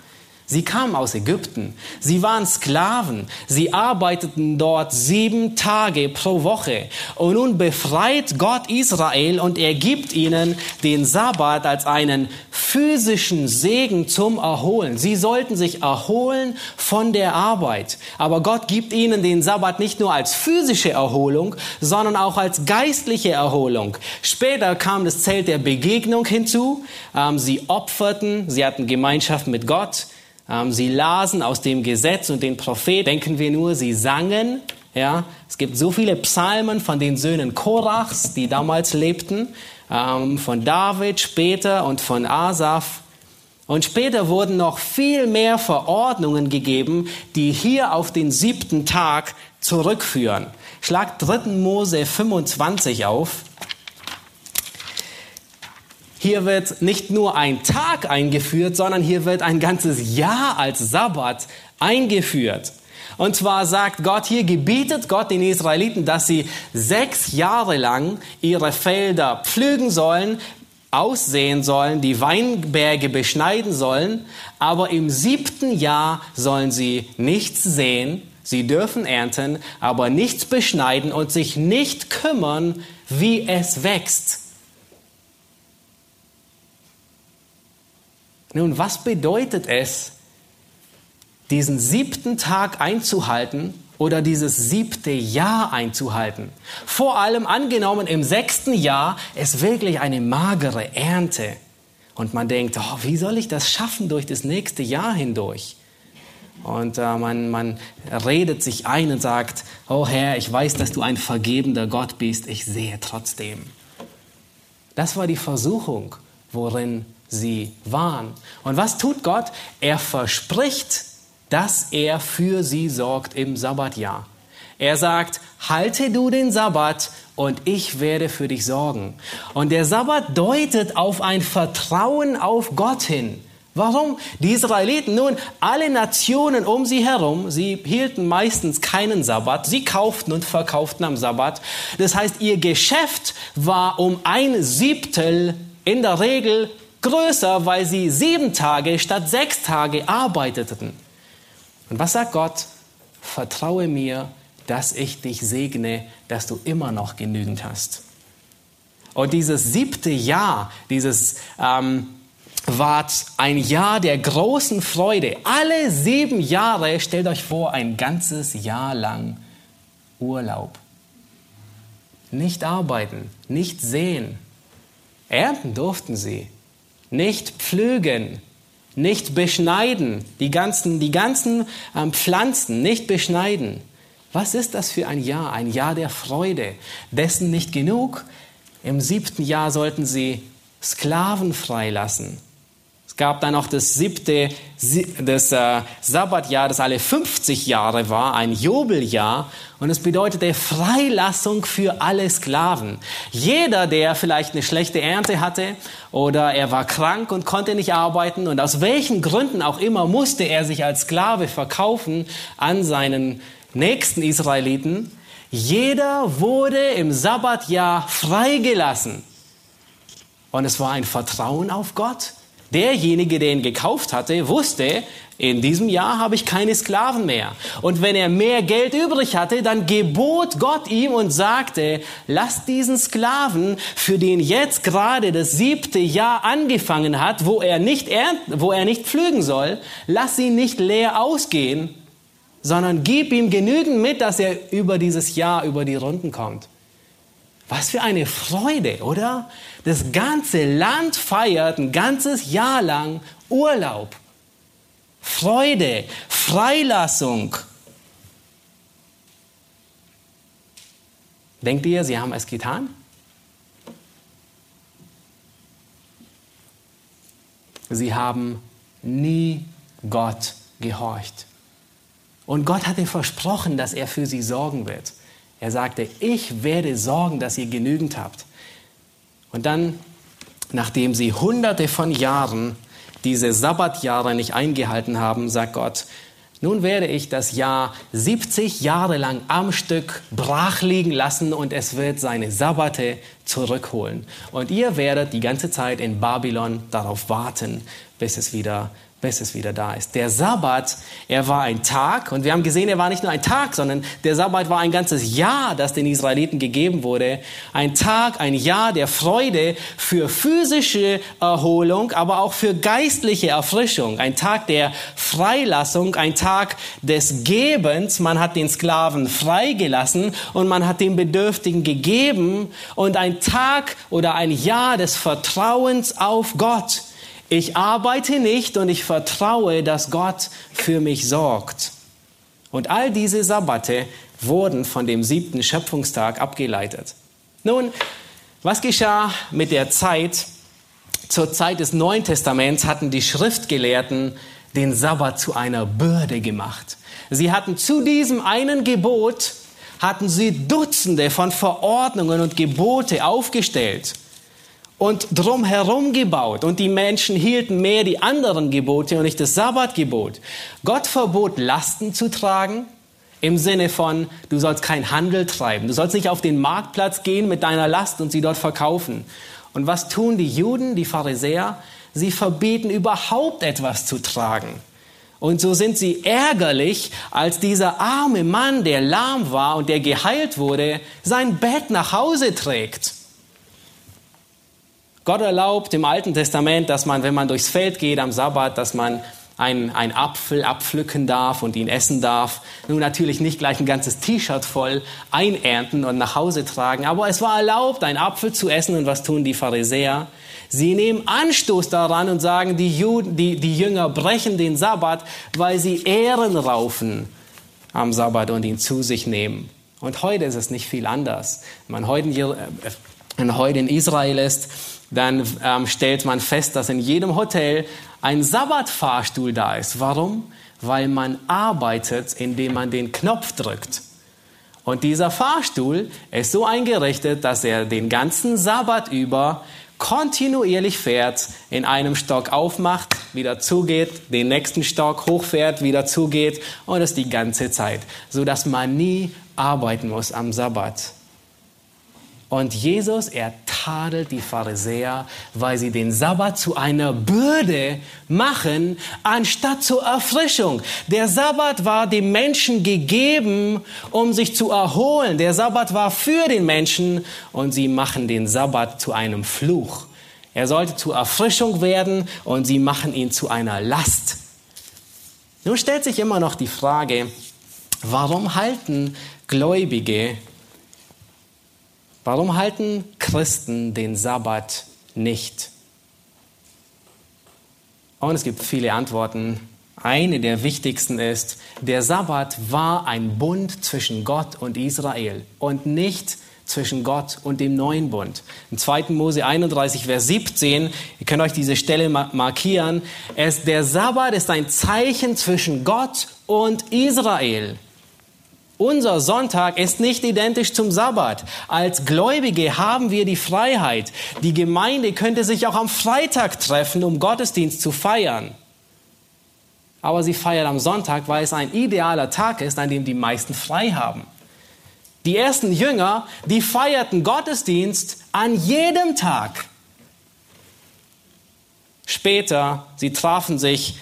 S2: Sie kamen aus Ägypten. Sie waren Sklaven. Sie arbeiteten dort sieben Tage pro Woche. Und nun befreit Gott Israel und er gibt ihnen den Sabbat als einen physischen Segen zum Erholen. Sie sollten sich erholen von der Arbeit. Aber Gott gibt ihnen den Sabbat nicht nur als physische Erholung, sondern auch als geistliche Erholung. Später kam das Zelt der Begegnung hinzu. Ähm, sie opferten. Sie hatten Gemeinschaft mit Gott. Ähm, sie lasen aus dem Gesetz und den Propheten, denken wir nur, sie sangen. Ja, es gibt so viele Psalmen von den Söhnen Korachs, die damals lebten, ähm, von David später und von Asaph. Und später wurden noch viel mehr Verordnungen gegeben, die hier auf den siebten Tag zurückführen. Schlag 3. Mose 25 auf. Hier wird nicht nur ein Tag eingeführt, sondern hier wird ein ganzes Jahr als Sabbat eingeführt. Und zwar sagt Gott, hier gebietet Gott den Israeliten, dass sie sechs Jahre lang ihre Felder pflügen sollen, aussehen sollen, die Weinberge beschneiden sollen, aber im siebten Jahr sollen sie nichts sehen, sie dürfen ernten, aber nichts beschneiden und sich nicht kümmern, wie es wächst. Nun, was bedeutet es, diesen siebten Tag einzuhalten oder dieses siebte Jahr einzuhalten? Vor allem angenommen im sechsten Jahr ist wirklich eine magere Ernte. Und man denkt, oh, wie soll ich das schaffen durch das nächste Jahr hindurch? Und äh, man, man redet sich ein und sagt, oh Herr, ich weiß, dass du ein vergebender Gott bist, ich sehe trotzdem. Das war die Versuchung, worin sie waren. Und was tut Gott? Er verspricht, dass er für sie sorgt im Sabbatjahr. Er sagt, halte du den Sabbat und ich werde für dich sorgen. Und der Sabbat deutet auf ein Vertrauen auf Gott hin. Warum? Die Israeliten, nun, alle Nationen um sie herum, sie hielten meistens keinen Sabbat, sie kauften und verkauften am Sabbat. Das heißt, ihr Geschäft war um ein Siebtel in der Regel größer, weil sie sieben Tage statt sechs Tage arbeiteten. Und was sagt Gott? Vertraue mir, dass ich dich segne, dass du immer noch genügend hast. Und dieses siebte Jahr, dieses ähm, war ein Jahr der großen Freude. Alle sieben Jahre, stellt euch vor, ein ganzes Jahr lang Urlaub. Nicht arbeiten, nicht sehen. Ernten durften sie, nicht pflügen, nicht beschneiden, die ganzen, die ganzen ähm, Pflanzen nicht beschneiden. Was ist das für ein Jahr? Ein Jahr der Freude. Dessen nicht genug. Im siebten Jahr sollten sie Sklaven freilassen. Es gab dann noch das siebte, das äh, Sabbatjahr, das alle 50 Jahre war, ein Jubeljahr. Und es bedeutete Freilassung für alle Sklaven. Jeder, der vielleicht eine schlechte Ernte hatte oder er war krank und konnte nicht arbeiten und aus welchen Gründen auch immer musste er sich als Sklave verkaufen an seinen nächsten Israeliten. Jeder wurde im Sabbatjahr freigelassen. Und es war ein Vertrauen auf Gott Derjenige, der ihn gekauft hatte, wusste, in diesem Jahr habe ich keine Sklaven mehr. Und wenn er mehr Geld übrig hatte, dann gebot Gott ihm und sagte, lass diesen Sklaven, für den jetzt gerade das siebte Jahr angefangen hat, wo er nicht ernten, wo er nicht pflügen soll, lass ihn nicht leer ausgehen, sondern gib ihm genügend mit, dass er über dieses Jahr über die Runden kommt. Was für eine Freude, oder? Das ganze Land feiert ein ganzes Jahr lang Urlaub. Freude, Freilassung. Denkt ihr, sie haben es getan? Sie haben nie Gott gehorcht. Und Gott hatte versprochen, dass er für sie sorgen wird. Er sagte, ich werde sorgen, dass ihr genügend habt. Und dann, nachdem sie hunderte von Jahren diese Sabbatjahre nicht eingehalten haben, sagt Gott, nun werde ich das Jahr 70 Jahre lang am Stück brach liegen lassen und es wird seine Sabbate zurückholen. Und ihr werdet die ganze Zeit in Babylon darauf warten, bis es wieder bis es wieder da ist. Der Sabbat, er war ein Tag und wir haben gesehen, er war nicht nur ein Tag, sondern der Sabbat war ein ganzes Jahr, das den Israeliten gegeben wurde. Ein Tag, ein Jahr der Freude für physische Erholung, aber auch für geistliche Erfrischung. Ein Tag der Freilassung, ein Tag des Gebens. Man hat den Sklaven freigelassen und man hat den Bedürftigen gegeben und ein Tag oder ein Jahr des Vertrauens auf Gott. Ich arbeite nicht und ich vertraue, dass Gott für mich sorgt. Und all diese Sabbate wurden von dem siebten Schöpfungstag abgeleitet. Nun, was geschah mit der Zeit? Zur Zeit des Neuen Testaments hatten die Schriftgelehrten den Sabbat zu einer Bürde gemacht. Sie hatten zu diesem einen Gebot, hatten sie Dutzende von Verordnungen und Gebote aufgestellt und drumherum gebaut und die Menschen hielten mehr die anderen Gebote und nicht das Sabbatgebot. Gott verbot Lasten zu tragen im Sinne von, du sollst keinen Handel treiben, du sollst nicht auf den Marktplatz gehen mit deiner Last und sie dort verkaufen. Und was tun die Juden, die Pharisäer? Sie verbieten überhaupt etwas zu tragen. Und so sind sie ärgerlich, als dieser arme Mann, der lahm war und der geheilt wurde, sein Bett nach Hause trägt. Gott erlaubt im Alten Testament, dass man, wenn man durchs Feld geht am Sabbat, dass man einen, einen Apfel abpflücken darf und ihn essen darf. Nun natürlich nicht gleich ein ganzes T-Shirt voll einernten und nach Hause tragen, aber es war erlaubt, einen Apfel zu essen. Und was tun die Pharisäer? Sie nehmen Anstoß daran und sagen, die, Juden, die, die Jünger brechen den Sabbat, weil sie Ehren raufen am Sabbat und ihn zu sich nehmen. Und heute ist es nicht viel anders. Wenn man heute, äh, heute in Israel ist, dann ähm, stellt man fest, dass in jedem Hotel ein Sabbatfahrstuhl da ist. Warum? Weil man arbeitet, indem man den Knopf drückt. Und dieser Fahrstuhl ist so eingerichtet, dass er den ganzen Sabbat über kontinuierlich fährt, in einem Stock aufmacht, wieder zugeht, den nächsten Stock hochfährt, wieder zugeht und das die ganze Zeit, so dass man nie arbeiten muss am Sabbat. Und Jesus, er tadelt die Pharisäer, weil sie den Sabbat zu einer Bürde machen, anstatt zur Erfrischung. Der Sabbat war dem Menschen gegeben, um sich zu erholen. Der Sabbat war für den Menschen und sie machen den Sabbat zu einem Fluch. Er sollte zur Erfrischung werden und sie machen ihn zu einer Last. Nun stellt sich immer noch die Frage, warum halten Gläubige Warum halten Christen den Sabbat nicht? Und es gibt viele Antworten. Eine der wichtigsten ist, der Sabbat war ein Bund zwischen Gott und Israel und nicht zwischen Gott und dem neuen Bund. Im 2. Mose 31, Vers 17, ihr könnt euch diese Stelle markieren, es, der Sabbat ist ein Zeichen zwischen Gott und Israel. Unser Sonntag ist nicht identisch zum Sabbat. Als Gläubige haben wir die Freiheit. Die Gemeinde könnte sich auch am Freitag treffen, um Gottesdienst zu feiern. Aber sie feiert am Sonntag, weil es ein idealer Tag ist, an dem die meisten frei haben. Die ersten Jünger, die feierten Gottesdienst an jedem Tag. Später, sie trafen sich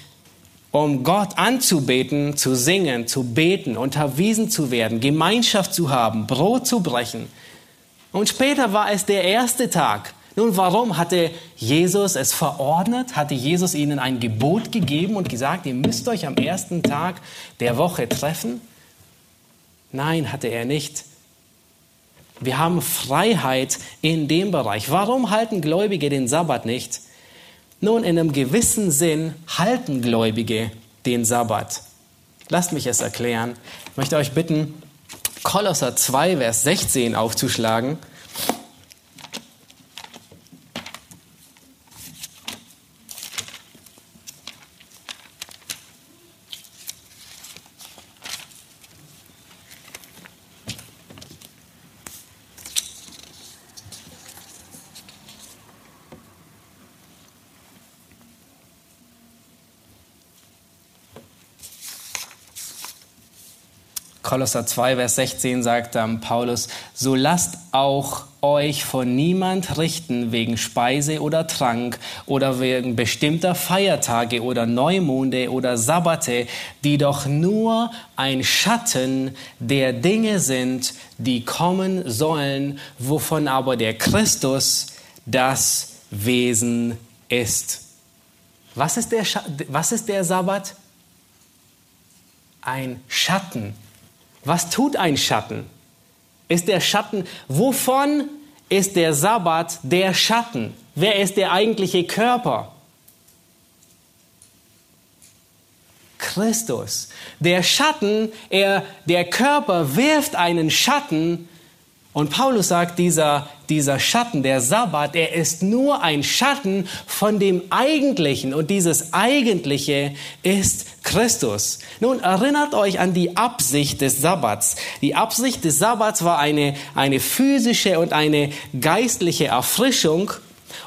S2: um Gott anzubeten, zu singen, zu beten, unterwiesen zu werden, Gemeinschaft zu haben, Brot zu brechen. Und später war es der erste Tag. Nun, warum hatte Jesus es verordnet? Hatte Jesus ihnen ein Gebot gegeben und gesagt, ihr müsst euch am ersten Tag der Woche treffen? Nein, hatte er nicht. Wir haben Freiheit in dem Bereich. Warum halten Gläubige den Sabbat nicht? Nun, in einem gewissen Sinn halten Gläubige den Sabbat. Lasst mich es erklären. Ich möchte euch bitten, Kolosser 2, Vers 16 aufzuschlagen. Kolosser 2, Vers 16 sagt ähm, Paulus, so lasst auch euch von niemand richten wegen Speise oder Trank oder wegen bestimmter Feiertage oder Neumonde oder Sabbate, die doch nur ein Schatten der Dinge sind, die kommen sollen, wovon aber der Christus das Wesen ist. Was ist der, Scha was ist der Sabbat? Ein Schatten was tut ein Schatten? Ist der Schatten, wovon ist der Sabbat der Schatten? Wer ist der eigentliche Körper? Christus. Der Schatten, er, der Körper wirft einen Schatten und Paulus sagt, dieser, dieser Schatten, der Sabbat, er ist nur ein Schatten von dem Eigentlichen. Und dieses Eigentliche ist Christus. Nun erinnert euch an die Absicht des Sabbats. Die Absicht des Sabbats war eine, eine physische und eine geistliche Erfrischung.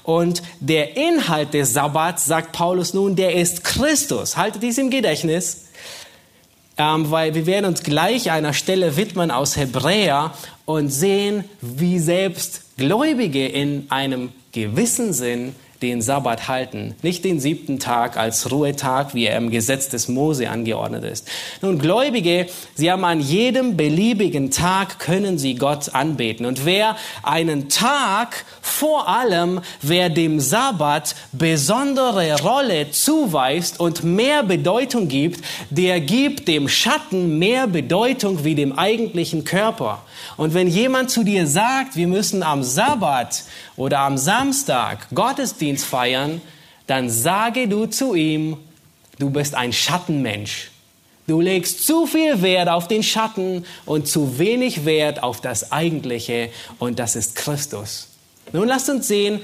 S2: Und der Inhalt des Sabbats, sagt Paulus nun, der ist Christus. Haltet dies im Gedächtnis ähm, weil wir werden uns gleich einer Stelle widmen aus Hebräer und sehen, wie selbst Gläubige in einem gewissen Sinn den Sabbat halten, nicht den siebten Tag als Ruhetag, wie er im Gesetz des Mose angeordnet ist. Nun, Gläubige, sie haben an jedem beliebigen Tag können sie Gott anbeten. Und wer einen Tag, vor allem wer dem Sabbat besondere Rolle zuweist und mehr Bedeutung gibt, der gibt dem Schatten mehr Bedeutung wie dem eigentlichen Körper. Und wenn jemand zu dir sagt, wir müssen am Sabbat oder am Samstag Gottesdienst feiern, dann sage du zu ihm, du bist ein Schattenmensch. Du legst zu viel Wert auf den Schatten und zu wenig Wert auf das Eigentliche und das ist Christus. Nun lasst uns sehen,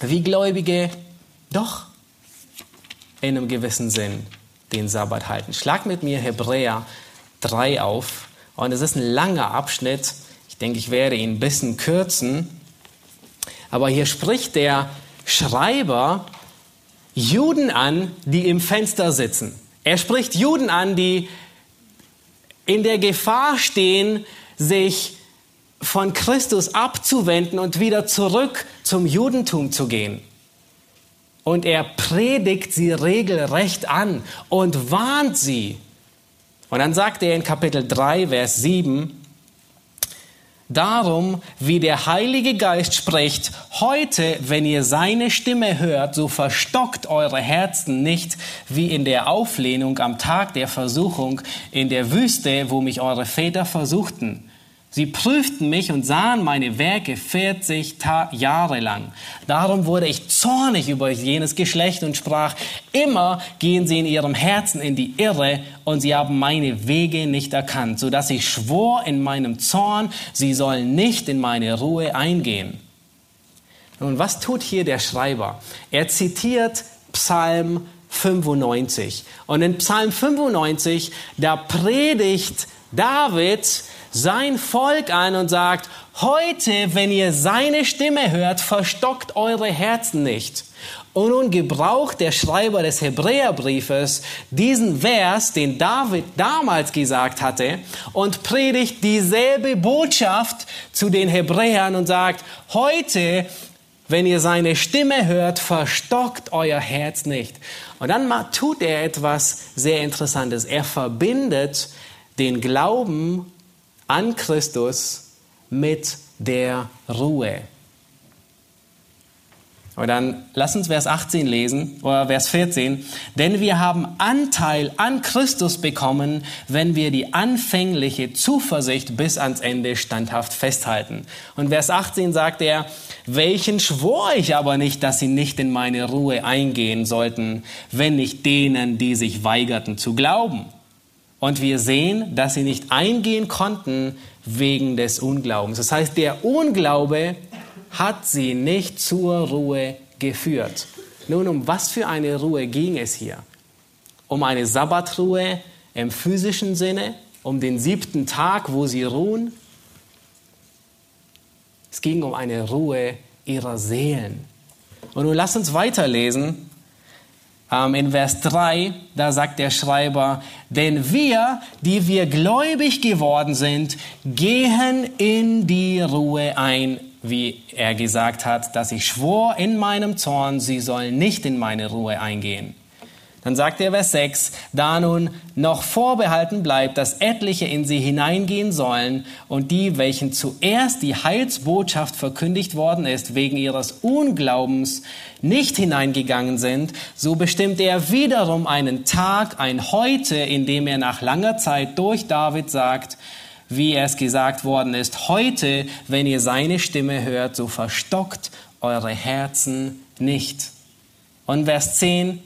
S2: wie Gläubige doch in einem gewissen Sinn den Sabbat halten. Schlag mit mir Hebräer 3 auf. Und es ist ein langer Abschnitt. Ich denke, ich werde ihn ein bisschen kürzen. Aber hier spricht der Schreiber Juden an, die im Fenster sitzen. Er spricht Juden an, die in der Gefahr stehen, sich von Christus abzuwenden und wieder zurück zum Judentum zu gehen. Und er predigt sie regelrecht an und warnt sie und dann sagt er in Kapitel 3, Vers 7, Darum, wie der Heilige Geist spricht, heute, wenn ihr seine Stimme hört, so verstockt eure Herzen nicht wie in der Auflehnung am Tag der Versuchung in der Wüste, wo mich eure Väter versuchten. Sie prüften mich und sahen meine Werke 40 Jahre lang. Darum wurde ich zornig über jenes Geschlecht und sprach, immer gehen sie in ihrem Herzen in die Irre und sie haben meine Wege nicht erkannt, so dass ich schwor in meinem Zorn, sie sollen nicht in meine Ruhe eingehen. Nun, was tut hier der Schreiber? Er zitiert Psalm 95. Und in Psalm 95, da predigt David, sein Volk an und sagt, heute, wenn ihr seine Stimme hört, verstockt eure Herzen nicht. Und nun gebraucht der Schreiber des Hebräerbriefes diesen Vers, den David damals gesagt hatte, und predigt dieselbe Botschaft zu den Hebräern und sagt, heute, wenn ihr seine Stimme hört, verstockt euer Herz nicht. Und dann tut er etwas sehr Interessantes. Er verbindet den Glauben an Christus mit der Ruhe. Und dann lass uns Vers 18 lesen oder Vers 14. Denn wir haben Anteil an Christus bekommen, wenn wir die anfängliche Zuversicht bis ans Ende standhaft festhalten. Und Vers 18 sagt er, welchen schwor ich aber nicht, dass sie nicht in meine Ruhe eingehen sollten, wenn nicht denen, die sich weigerten zu glauben. Und wir sehen, dass sie nicht eingehen konnten wegen des Unglaubens. Das heißt, der Unglaube hat sie nicht zur Ruhe geführt. Nun, um was für eine Ruhe ging es hier? Um eine Sabbatruhe im physischen Sinne, um den siebten Tag, wo sie ruhen? Es ging um eine Ruhe ihrer Seelen. Und nun lasst uns weiterlesen in Vers 3, da sagt der Schreiber, denn wir, die wir gläubig geworden sind, gehen in die Ruhe ein, wie er gesagt hat, dass ich schwor in meinem Zorn, sie sollen nicht in meine Ruhe eingehen. Dann sagt er Vers 6, da nun noch vorbehalten bleibt, dass etliche in sie hineingehen sollen und die, welchen zuerst die Heilsbotschaft verkündigt worden ist, wegen ihres Unglaubens nicht hineingegangen sind, so bestimmt er wiederum einen Tag, ein Heute, in dem er nach langer Zeit durch David sagt, wie es gesagt worden ist, heute, wenn ihr seine Stimme hört, so verstockt eure Herzen nicht. Und Vers 10,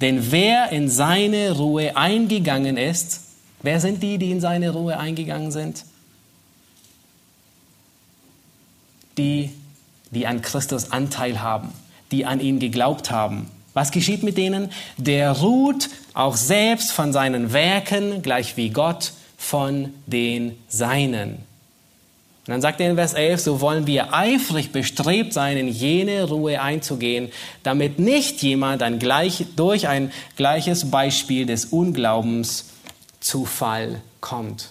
S2: denn wer in seine Ruhe eingegangen ist, wer sind die, die in seine Ruhe eingegangen sind? Die, die an Christus Anteil haben, die an ihn geglaubt haben. Was geschieht mit denen? Der ruht auch selbst von seinen Werken, gleich wie Gott von den Seinen. Und dann sagt er in Vers 11, so wollen wir eifrig bestrebt sein, in jene Ruhe einzugehen, damit nicht jemand ein gleich, durch ein gleiches Beispiel des Unglaubens zu Fall kommt.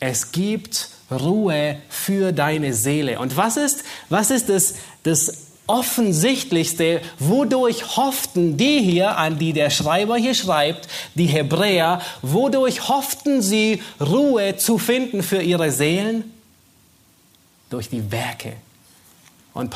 S2: Es gibt Ruhe für deine Seele. Und was ist, was ist das, das offensichtlichste, wodurch hofften die hier, an die der Schreiber hier schreibt, die Hebräer, wodurch hofften sie Ruhe zu finden für ihre Seelen? Durch die Werke. Und,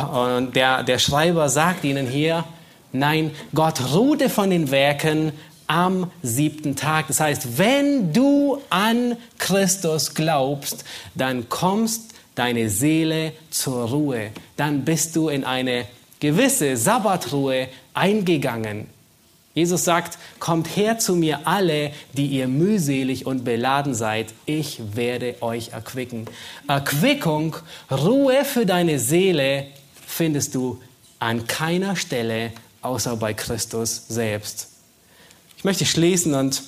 S2: der, der Schreiber sagt ihnen hier, nein, Gott ruhte von den Werken am siebten Tag. Das heißt, wenn du an Christus glaubst, dann kommst deine Seele zur Ruhe. Dann bist du in eine gewisse Sabbatruhe eingegangen. Jesus sagt, kommt her zu mir alle, die ihr mühselig und beladen seid, ich werde euch erquicken. Erquickung, Ruhe für deine Seele findest du an keiner Stelle außer bei Christus selbst. Ich möchte schließen und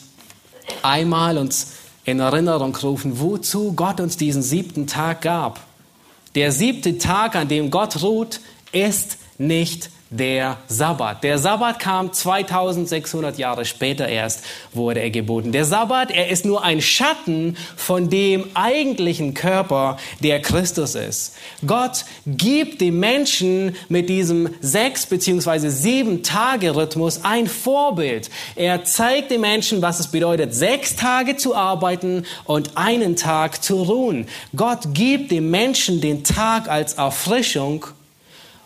S2: einmal uns in Erinnerung rufen, wozu Gott uns diesen siebten Tag gab. Der siebte Tag, an dem Gott ruht, ist nicht der Sabbat. Der Sabbat kam 2600 Jahre später erst, wurde er geboten. Der Sabbat, er ist nur ein Schatten von dem eigentlichen Körper, der Christus ist. Gott gibt dem Menschen mit diesem sechs beziehungsweise sieben Tage Rhythmus ein Vorbild. Er zeigt dem Menschen, was es bedeutet, sechs Tage zu arbeiten und einen Tag zu ruhen. Gott gibt dem Menschen den Tag als Erfrischung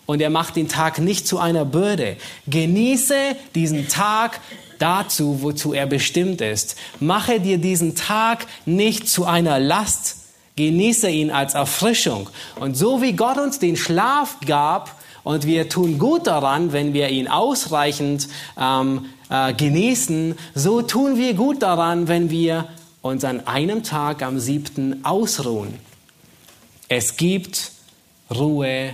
S2: und er macht den Tag nicht zu einer Bürde. Genieße diesen Tag dazu, wozu er bestimmt ist. Mache dir diesen Tag nicht zu einer Last. Genieße ihn als Erfrischung. Und so wie Gott uns den Schlaf gab, und wir tun gut daran, wenn wir ihn ausreichend ähm, äh, genießen, so tun wir gut daran, wenn wir uns an einem Tag am siebten ausruhen. Es gibt Ruhe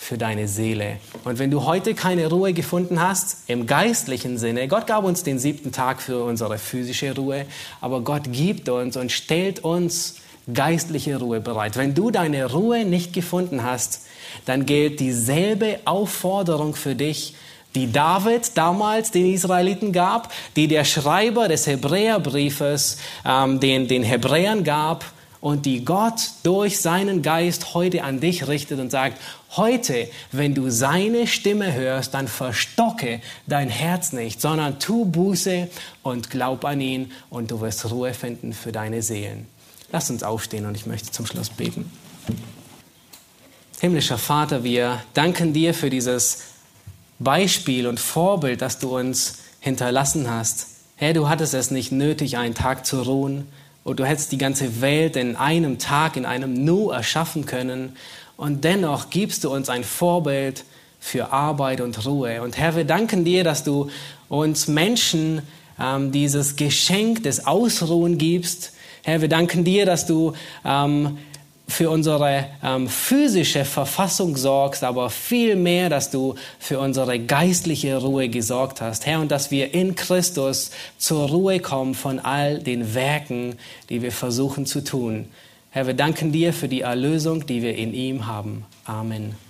S2: für deine Seele. Und wenn du heute keine Ruhe gefunden hast, im geistlichen Sinne, Gott gab uns den siebten Tag für unsere physische Ruhe, aber Gott gibt uns und stellt uns geistliche Ruhe bereit. Wenn du deine Ruhe nicht gefunden hast, dann gilt dieselbe Aufforderung für dich, die David damals den Israeliten gab, die der Schreiber des Hebräerbriefes ähm, den, den Hebräern gab und die Gott durch seinen Geist heute an dich richtet und sagt, heute, wenn du seine Stimme hörst, dann verstocke dein Herz nicht, sondern tu Buße und glaub an ihn und du wirst Ruhe finden für deine Seelen. Lass uns aufstehen und ich möchte zum Schluss beten. Himmlischer Vater, wir danken dir für dieses Beispiel und Vorbild, das du uns hinterlassen hast. Herr, du hattest es nicht nötig, einen Tag zu ruhen, und du hättest die ganze Welt in einem Tag, in einem Nu erschaffen können. Und dennoch gibst du uns ein Vorbild für Arbeit und Ruhe. Und Herr, wir danken dir, dass du uns Menschen ähm, dieses Geschenk des Ausruhen gibst. Herr, wir danken dir, dass du ähm, für unsere ähm, physische Verfassung sorgst, aber viel mehr, dass du für unsere geistliche Ruhe gesorgt hast, Herr, und dass wir in Christus zur Ruhe kommen von all den Werken, die wir versuchen zu tun. Herr, wir danken dir für die Erlösung, die wir in ihm haben. Amen.